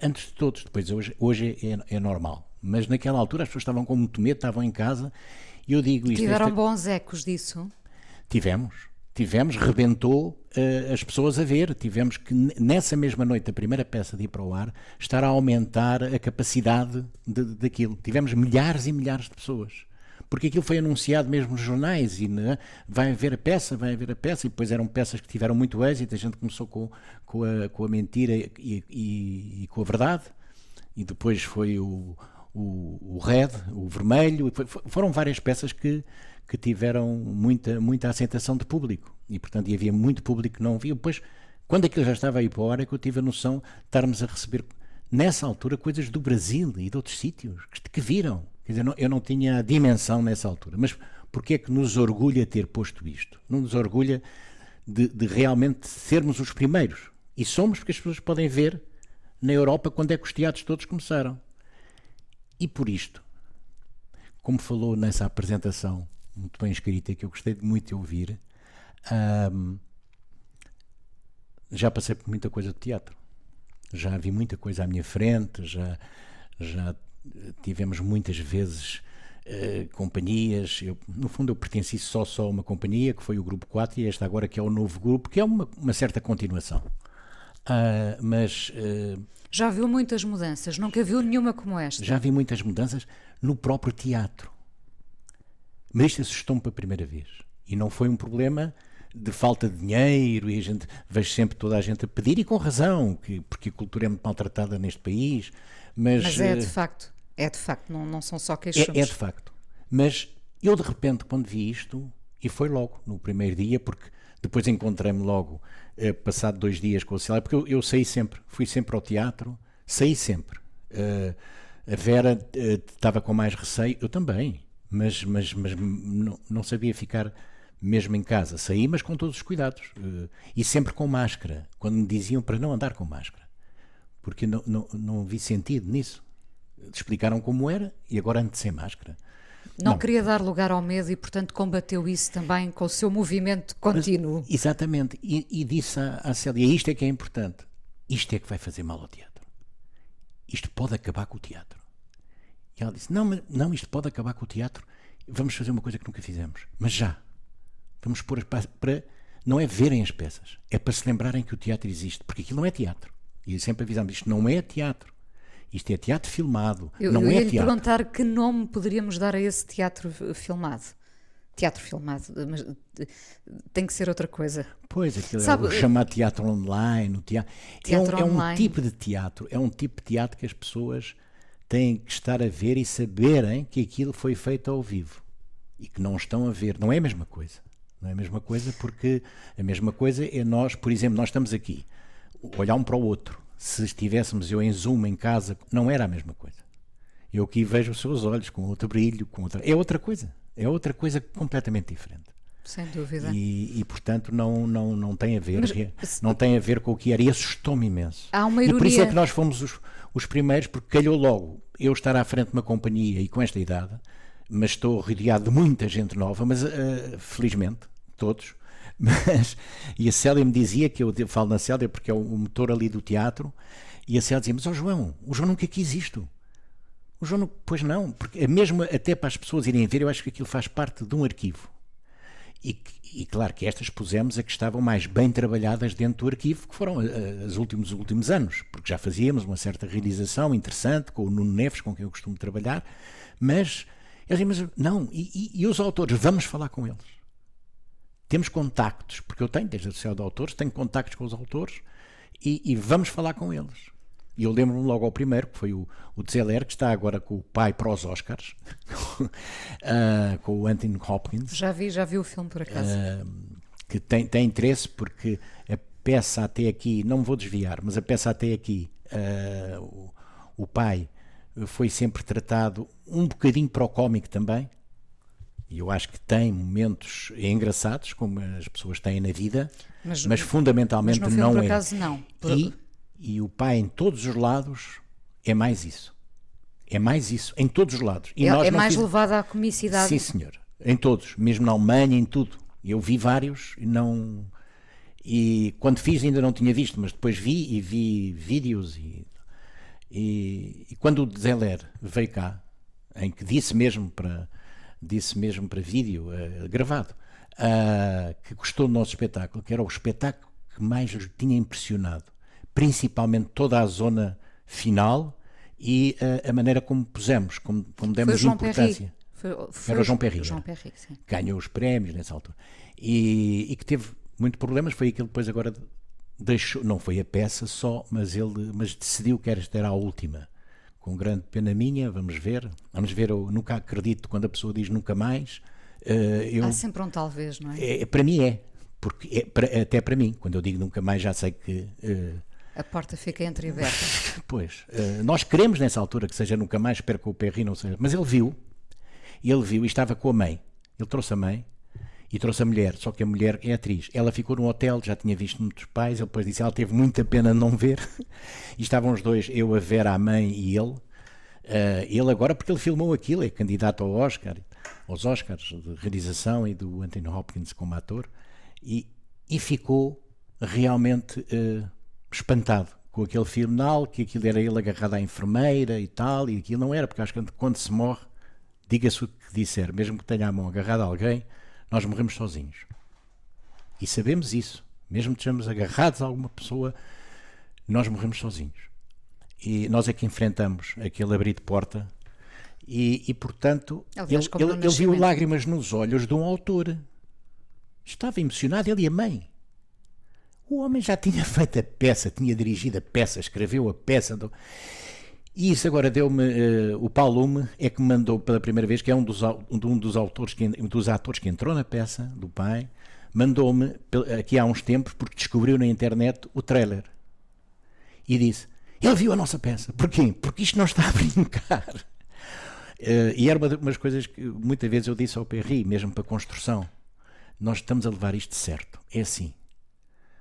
antes de todos, depois hoje, hoje é, é, normal, mas naquela altura as pessoas estavam com muito medo, estavam em casa e eu digo isto. Tiveram esta... bons ecos disso? Tivemos, tivemos, rebentou uh, as pessoas a ver. Tivemos que, nessa mesma noite, a primeira peça de ir para o ar, estar a aumentar a capacidade de, daquilo. Tivemos milhares e milhares de pessoas. Porque aquilo foi anunciado mesmo nos jornais e né, vai haver a peça, vai haver a peça, e depois eram peças que tiveram muito êxito. A gente começou com, com, a, com a mentira e, e, e com a verdade, e depois foi o, o, o red, o vermelho, foram várias peças que, que tiveram muita, muita aceitação de público. E, portanto, havia muito público que não via. Depois, quando aquilo já estava aí para a hora, é que eu tive a noção de estarmos a receber, nessa altura, coisas do Brasil e de outros sítios que, que viram. Quer dizer, não, eu não tinha a dimensão nessa altura. Mas porquê é que nos orgulha ter posto isto? Não nos orgulha de, de realmente sermos os primeiros. E somos porque as pessoas podem ver na Europa quando é que os teatros todos começaram. E por isto, como falou nessa apresentação muito bem escrita, que eu gostei muito de ouvir, já passei por muita coisa de teatro. Já vi muita coisa à minha frente, já, já tivemos muitas vezes uh, companhias. Eu, no fundo, eu pertenci só, só a uma companhia, que foi o Grupo 4, e esta agora que é o novo grupo, que é uma, uma certa continuação. Uh, mas. Uh, já viu muitas mudanças, nunca viu nenhuma como esta. Já vi muitas mudanças no próprio teatro. Mas isto assustou-me pela primeira vez. E não foi um problema de falta de dinheiro e a gente vejo sempre toda a gente a pedir e com razão, que, porque a cultura é muito maltratada neste país. Mas, mas é de facto, é de facto, não, não são só queixões. É, é de facto. Mas eu de repente, quando vi isto, e foi logo, no primeiro dia, porque depois encontrei-me logo, eh, passado dois dias com o Cilar, porque eu, eu, saí sempre, fui sempre ao teatro, saí sempre. Uh, a Vera uh, estava com mais receio, eu também mas, mas, mas não, sabia ficar mesmo em casa. Saí, mas com todos os cuidados. E sempre com máscara, quando me diziam para não andar com máscara. porque não, não, não vi sentido nisso. Explicaram como era e agora ando sem máscara. Não, não, queria dar lugar ao medo e, portanto, combateu isso também com o seu movimento contínuo. Mas, exatamente. E, e disse à, à Célia: isto é que é importante. Isto é que vai fazer mal ao teatro. Isto pode acabar com o teatro. E ela disse: não, não, isto pode acabar com o teatro. Vamos fazer uma coisa que nunca fizemos. Mas já. Vamos pôr para, para não é verem as peças, é para se lembrarem que o teatro existe, porque aquilo não é teatro. E sempre avisamos, isto não é teatro. Isto é teatro filmado, eu, não eu é ia teatro. perguntar que nome poderíamos dar a esse teatro filmado. Teatro filmado, mas tem que ser outra coisa. Pois, aquilo Sabe, é o chamado teatro online. O teatro, teatro é, um, online. é um tipo de teatro, é um tipo de teatro que as pessoas têm que estar a ver e saberem que aquilo foi feito ao vivo e que não estão a ver. Não é a mesma coisa. Não é a mesma coisa porque a mesma coisa é nós, por exemplo, nós estamos aqui, olhar um para o outro. Se estivéssemos eu em Zoom em casa, não era a mesma coisa. Eu aqui vejo os seus olhos com outro brilho, com outra. É outra coisa. É outra coisa completamente diferente. Sem dúvida. E, e, portanto não, não, não tem a ver Mas, não tem a ver com o que era e assustou-me imenso. Há uma ironia. E por isso é que nós fomos os, os primeiros, porque calhou logo eu estar à frente de uma companhia e com esta idade, mas estou rodeado de muita gente nova, mas uh, felizmente todos. [LAUGHS] Mas, e a Célia me dizia, que eu falo na Célia porque é o motor ali do teatro, e a Célia dizia: Mas, ó oh João, o João nunca quis isto. O João, pois não, porque é mesmo até para as pessoas irem ver, eu acho que aquilo faz parte de um arquivo. E, e, claro que estas pusemos a que estavam mais bem trabalhadas dentro do arquivo, que foram os últimos, últimos anos, porque já fazíamos uma certa realização interessante com o Nuno Neves, com quem eu costumo trabalhar, mas, eu dizia, mas não, e, e, e os autores, vamos falar com eles temos contactos, porque eu tenho, desde a Associação de Autores, tenho contactos com os autores e, e vamos falar com eles. E eu lembro-me logo ao primeiro, que foi o, o Zeller, que está agora com o pai para os Oscars, uh, [LAUGHS] com o Anthony Hopkins. Já vi, já vi o filme por acaso. Uh, que tem, tem interesse porque a peça até aqui, não me vou desviar, mas a peça até aqui, uh, o, o pai foi sempre tratado um bocadinho para o cómico também, e eu acho que tem momentos engraçados, como as pessoas têm na vida, mas, mas fundamentalmente mas não é. Acaso, não. E, e o pai, em todos os lados, é mais isso. É mais isso, em todos os lados. E é, é mais fiz... levado à comicidade. Sim, senhor. Em todos, mesmo na Alemanha, em tudo. Eu vi vários e não. E quando fiz ainda não tinha visto, mas depois vi e vi vídeos. E, e, e quando o Zeller veio cá, em que disse mesmo para disse mesmo para vídeo, uh, gravado, uh, que gostou do nosso espetáculo, que era o espetáculo que mais lhe tinha impressionado, principalmente toda a zona final e uh, a maneira como pusemos, como, como demos importância. Foi, foi era o João Perry. João Ganhou os prémios nessa altura. E, e, que teve muitos problemas, foi aquele depois agora deixou, não foi a peça só, mas ele mas decidiu que esta era a última com grande pena minha, vamos ver. Vamos ver, eu nunca acredito quando a pessoa diz nunca mais. Uh, eu, Há sempre um talvez, não é? é para mim é, porque é, para, até para mim, quando eu digo nunca mais, já sei que. Uh, a porta fica entreaberta. [LAUGHS] pois, uh, nós queremos nessa altura que seja nunca mais, espero que o Perry não seja. Mas ele viu, ele viu e estava com a mãe. Ele trouxe a mãe e trouxe a mulher, só que a mulher é atriz. Ela ficou no hotel, já tinha visto muitos pais, ele depois disse, ela teve muita pena de não ver. [LAUGHS] e estavam os dois, eu, a Vera, a mãe e ele. Uh, ele agora, porque ele filmou aquilo, é candidato ao Oscar, aos Oscars de realização e do Anthony Hopkins como ator, e, e ficou realmente uh, espantado com aquele final, que aquilo era ele agarrado à enfermeira e tal, e aquilo não era, porque acho que quando se morre, diga-se o que disser, mesmo que tenha a mão agarrada a alguém, nós morremos sozinhos. E sabemos isso. Mesmo que estejamos agarrados a alguma pessoa, nós morremos sozinhos. E nós é que enfrentamos aquele abrir de porta. E, e portanto, Aliás, ele, ele, ele viu lágrimas nos olhos de um autor. Estava emocionado, ele e a mãe. O homem já tinha feito a peça, tinha dirigido a peça, escreveu a peça. Do... E isso agora deu-me. Uh, o Paulo Lume é que me mandou pela primeira vez, que é um dos, um dos, autores que, dos atores que entrou na peça, do pai, mandou-me aqui há uns tempos, porque descobriu na internet o trailer. E disse: Ele viu a nossa peça. Porquê? Porque isto não está a [LAUGHS] brincar. Uh, e era uma das coisas que muitas vezes eu disse ao Perry, mesmo para construção: Nós estamos a levar isto certo. É assim.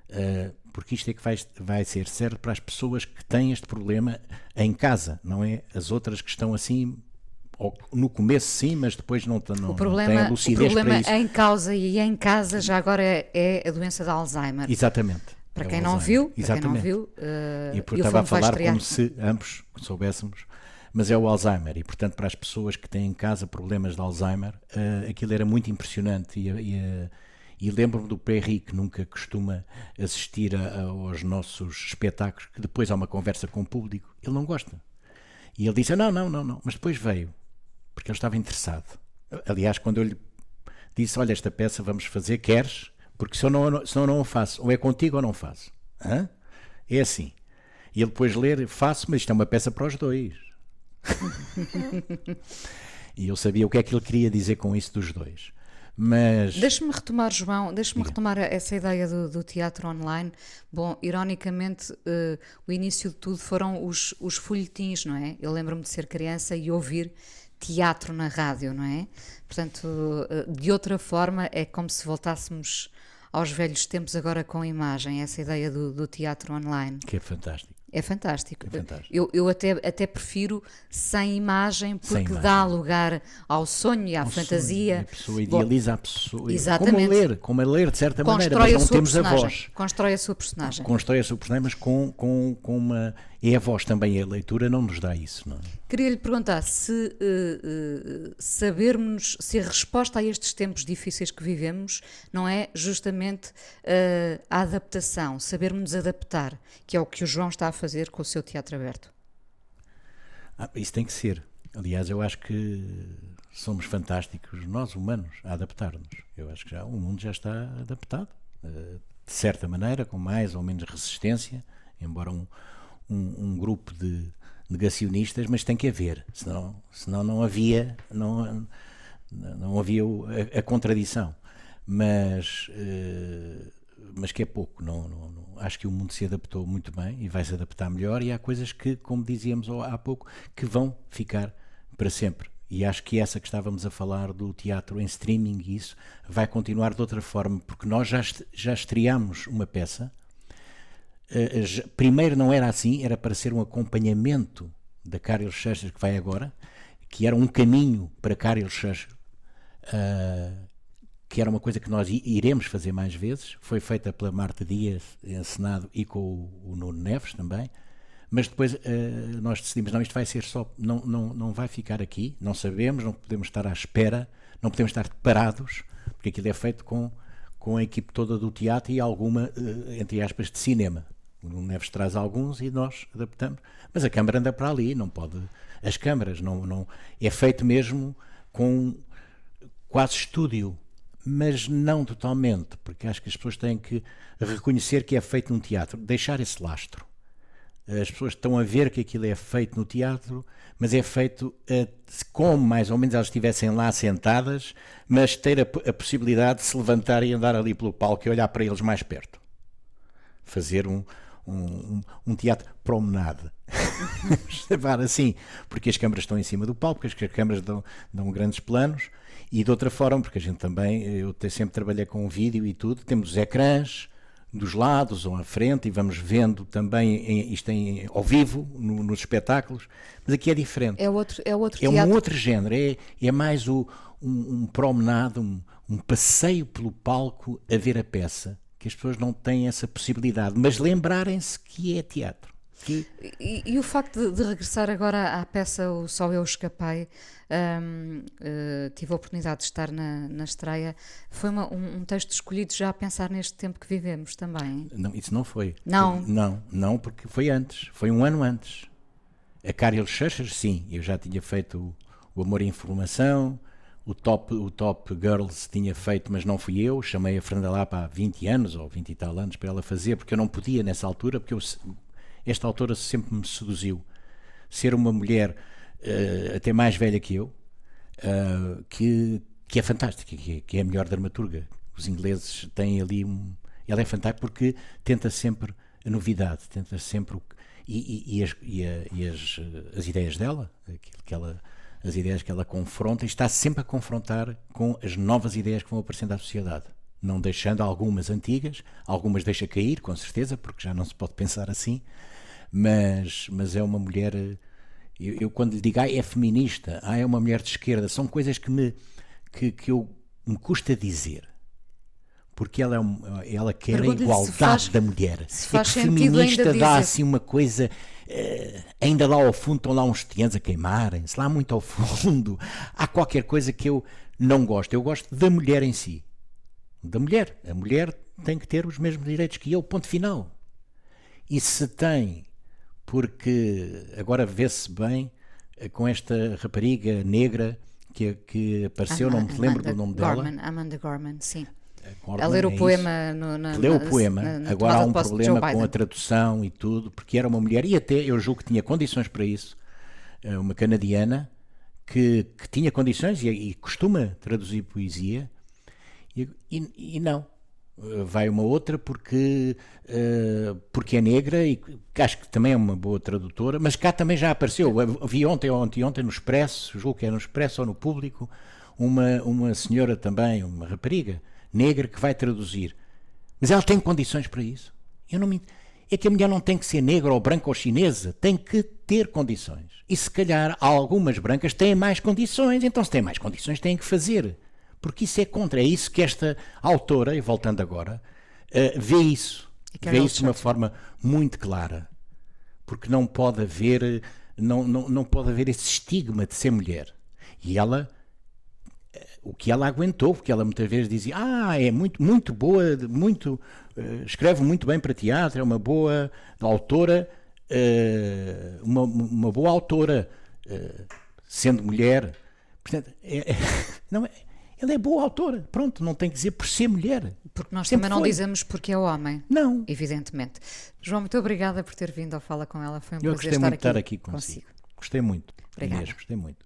Uh, porque isto é que vai, vai ser certo para as pessoas que têm este problema em casa, não é? As outras que estão assim ou no começo sim, mas depois não, não, o problema, não têm a lucidez o problema em causa e em casa já agora é, a doença de Alzheimer. Exatamente. Para é quem não viu, para quem não viu, uh, e eu estava a falar como se ambos soubéssemos, mas é o Alzheimer. E portanto para as pessoas que têm em casa problemas de Alzheimer, uh, aquilo era muito impressionante e, e, e lembro-me do Perry que nunca costuma assistir a, a, aos nossos espetáculos, que depois há uma conversa com o público, ele não gosta. E ele disse: Não, não, não, não. Mas depois veio porque ele estava interessado. Aliás, quando eu lhe disse: Olha, esta peça vamos fazer, queres? Porque se eu não, se eu não o faço, ou é contigo ou não faço. Hã? É assim. E ele depois ler, faço, mas isto é uma peça para os dois. [LAUGHS] e eu sabia o que é que ele queria dizer com isso dos dois. Mas. Deixa-me retomar, João, deixa-me retomar essa ideia do, do, teatro online. Bom, ironicamente, uh, o início de tudo foram os, os folhetins, não é? Eu lembro-me de ser criança e ouvir teatro na rádio, não é? Portanto, uh, de outra forma, é como se voltássemos aos velhos tempos agora com imagem, essa ideia do, do teatro online. Que é fantástico. É fantástico. É fantástico. Eu, eu até, até prefiro sem imagem, porque sem imagem. dá lugar ao sonho e à ao fantasia. Sonho. A pessoa idealiza Bom, a pessoa. Exatamente. Como a ler, como a ler de certa Constrói maneira, mas não temos personagem. a voz. Constrói a sua personagem. Constrói a sua personagem, mas com, com, com uma. É a voz também, a leitura não nos dá isso, não é? Queria lhe perguntar se uh, uh, sabermos, se a resposta a estes tempos difíceis que vivemos não é justamente uh, a adaptação, sabermos adaptar, que é o que o João está a fazer com o seu teatro aberto. Ah, isso tem que ser. Aliás, eu acho que somos fantásticos, nós humanos, a adaptar-nos. Eu acho que já o mundo já está adaptado, de certa maneira, com mais ou menos resistência, embora um, um, um grupo de negacionistas, mas tem que haver, senão, senão não havia, não, não havia a, a contradição. Mas, uh, mas que é pouco, não, não, não, acho que o mundo se adaptou muito bem e vai se adaptar melhor, e há coisas que, como dizíamos há pouco, que vão ficar para sempre. E acho que essa que estávamos a falar do teatro em streaming, isso vai continuar de outra forma, porque nós já, já estreámos uma peça primeiro não era assim, era para ser um acompanhamento da Carol Churchill que vai agora, que era um caminho para Carol Churchill, uh, que era uma coisa que nós iremos fazer mais vezes. Foi feita pela Marta Dias, encenado, e com o, o Nuno Neves também. Mas depois uh, nós decidimos, não, isto vai ser só, não, não, não vai ficar aqui, não sabemos, não podemos estar à espera, não podemos estar parados, porque aquilo é feito com, com a equipe toda do teatro e alguma, entre aspas, de cinema. O Nuno Neves traz alguns e nós adaptamos. Mas a câmara anda para ali, não pode. As câmaras não, não é feito mesmo com quase estúdio, mas não totalmente, porque acho que as pessoas têm que reconhecer que é feito num teatro, deixar esse lastro. As pessoas estão a ver que aquilo é feito no teatro, mas é feito como mais ou menos elas estivessem lá sentadas, mas ter a, a possibilidade de se levantar e andar ali pelo palco e olhar para eles mais perto. Fazer um, um, um, teatro promenade. [LAUGHS] Levar assim, porque as câmaras estão em cima do palco, porque as câmaras dão, dão grandes planos, e de outra forma, porque a gente também, eu sempre trabalhei com vídeo e tudo, temos os ecrãs dos lados ou à frente e vamos vendo também em, isto em, ao vivo no, nos espetáculos, mas aqui é diferente. É outro, é outro é teatro. um outro género, é, é mais o, um, um promenade, um, um passeio pelo palco a ver a peça que as pessoas não têm essa possibilidade, mas lembrarem-se que é teatro. Que... E, e, o facto de, de, regressar agora à peça O Só Eu Escapei, um, uh, tive a oportunidade de estar na, na estreia, foi uma, um, um, texto escolhido já a pensar neste tempo que vivemos também? Não, isso não foi. Não? Não, não, porque foi antes, foi um ano antes. A Carol Schuster, sim, eu já tinha feito o, o Amor e Informação, o top, o top Girls tinha feito, mas não fui eu. Chamei a Fernanda Lapa há 20 anos ou 20 e tal anos para ela fazer, porque eu não podia nessa altura, porque eu, esta autora sempre me seduziu. Ser uma mulher uh, até mais velha que eu, uh, que, que é fantástica, que é, que é a melhor dramaturga. Os ingleses têm ali um. Ela é fantástica porque tenta sempre a novidade, tenta sempre o. E, e, e, as, e, a, e as, as ideias dela, aquilo que ela as ideias que ela confronta e está sempre a confrontar com as novas ideias que vão aparecendo à sociedade. não deixando algumas antigas, algumas deixa cair, com certeza, porque já não se pode pensar assim, mas, mas é uma mulher. Eu, eu quando lhe digo, ah, é feminista, ah, é uma mulher de esquerda, são coisas que me, que, que eu, me custa dizer. Porque ela, é ela quer a igualdade faz, da mulher. Se faz é que feminista dá assim uma coisa. Uh, ainda lá ao fundo estão lá uns tiãs a queimarem-se, lá muito ao fundo. Há qualquer coisa que eu não gosto. Eu gosto da mulher em si. Da mulher. A mulher tem que ter os mesmos direitos que eu, ponto final. E se tem, porque agora vê-se bem eh, com esta rapariga negra que, que apareceu, Ama, não me lembro do nome Gorman, dela. Amanda Gorman, sim. A ler o é poema no, na, leu o poema. na, na agora há um problema com a tradução e tudo porque era uma mulher e até eu julgo que tinha condições para isso eh, uma canadiana que, que tinha condições e, e, costuma traduzir poesia e, e, e não. Eh, vai uma outra porque, uh, porque é negra e acho que também é uma boa tradutora, mas cá também já apareceu. Vi ontem ou ontem, ontem no Expresso, julgo que é no Expresso ou no Público, uma, uma senhora também, uma rapariga negra que vai traduzir. Mas ela tem condições para isso. Eu não me... É que a mulher não tem que ser negra ou branca ou chinesa, tem que ter condições. E se calhar algumas brancas têm mais condições, então se têm mais condições têm que fazer. Porque isso é contra, é isso que esta autora, e voltando agora, uh, vê isso. Vê isso de uma forma muito clara. Porque não pode haver, não, não, não pode haver esse estigma de ser mulher. E ela o que ela aguentou, porque ela muitas vezes dizia: Ah, é muito, muito boa, muito, uh, escreve muito bem para teatro, é uma boa autora, uh, uma, uma boa autora, uh, sendo mulher. Portanto, é, é, [LAUGHS] não é, ela é boa autora, pronto, não tem que dizer por ser mulher. Porque nós Sempre também não foi. dizemos porque é homem. Não. Evidentemente. João, muito obrigada por ter vindo ao Fala com ela. Foi um Eu prazer gostei estar muito de estar aqui consigo. consigo. Gostei muito. Obrigada. Inês, gostei muito.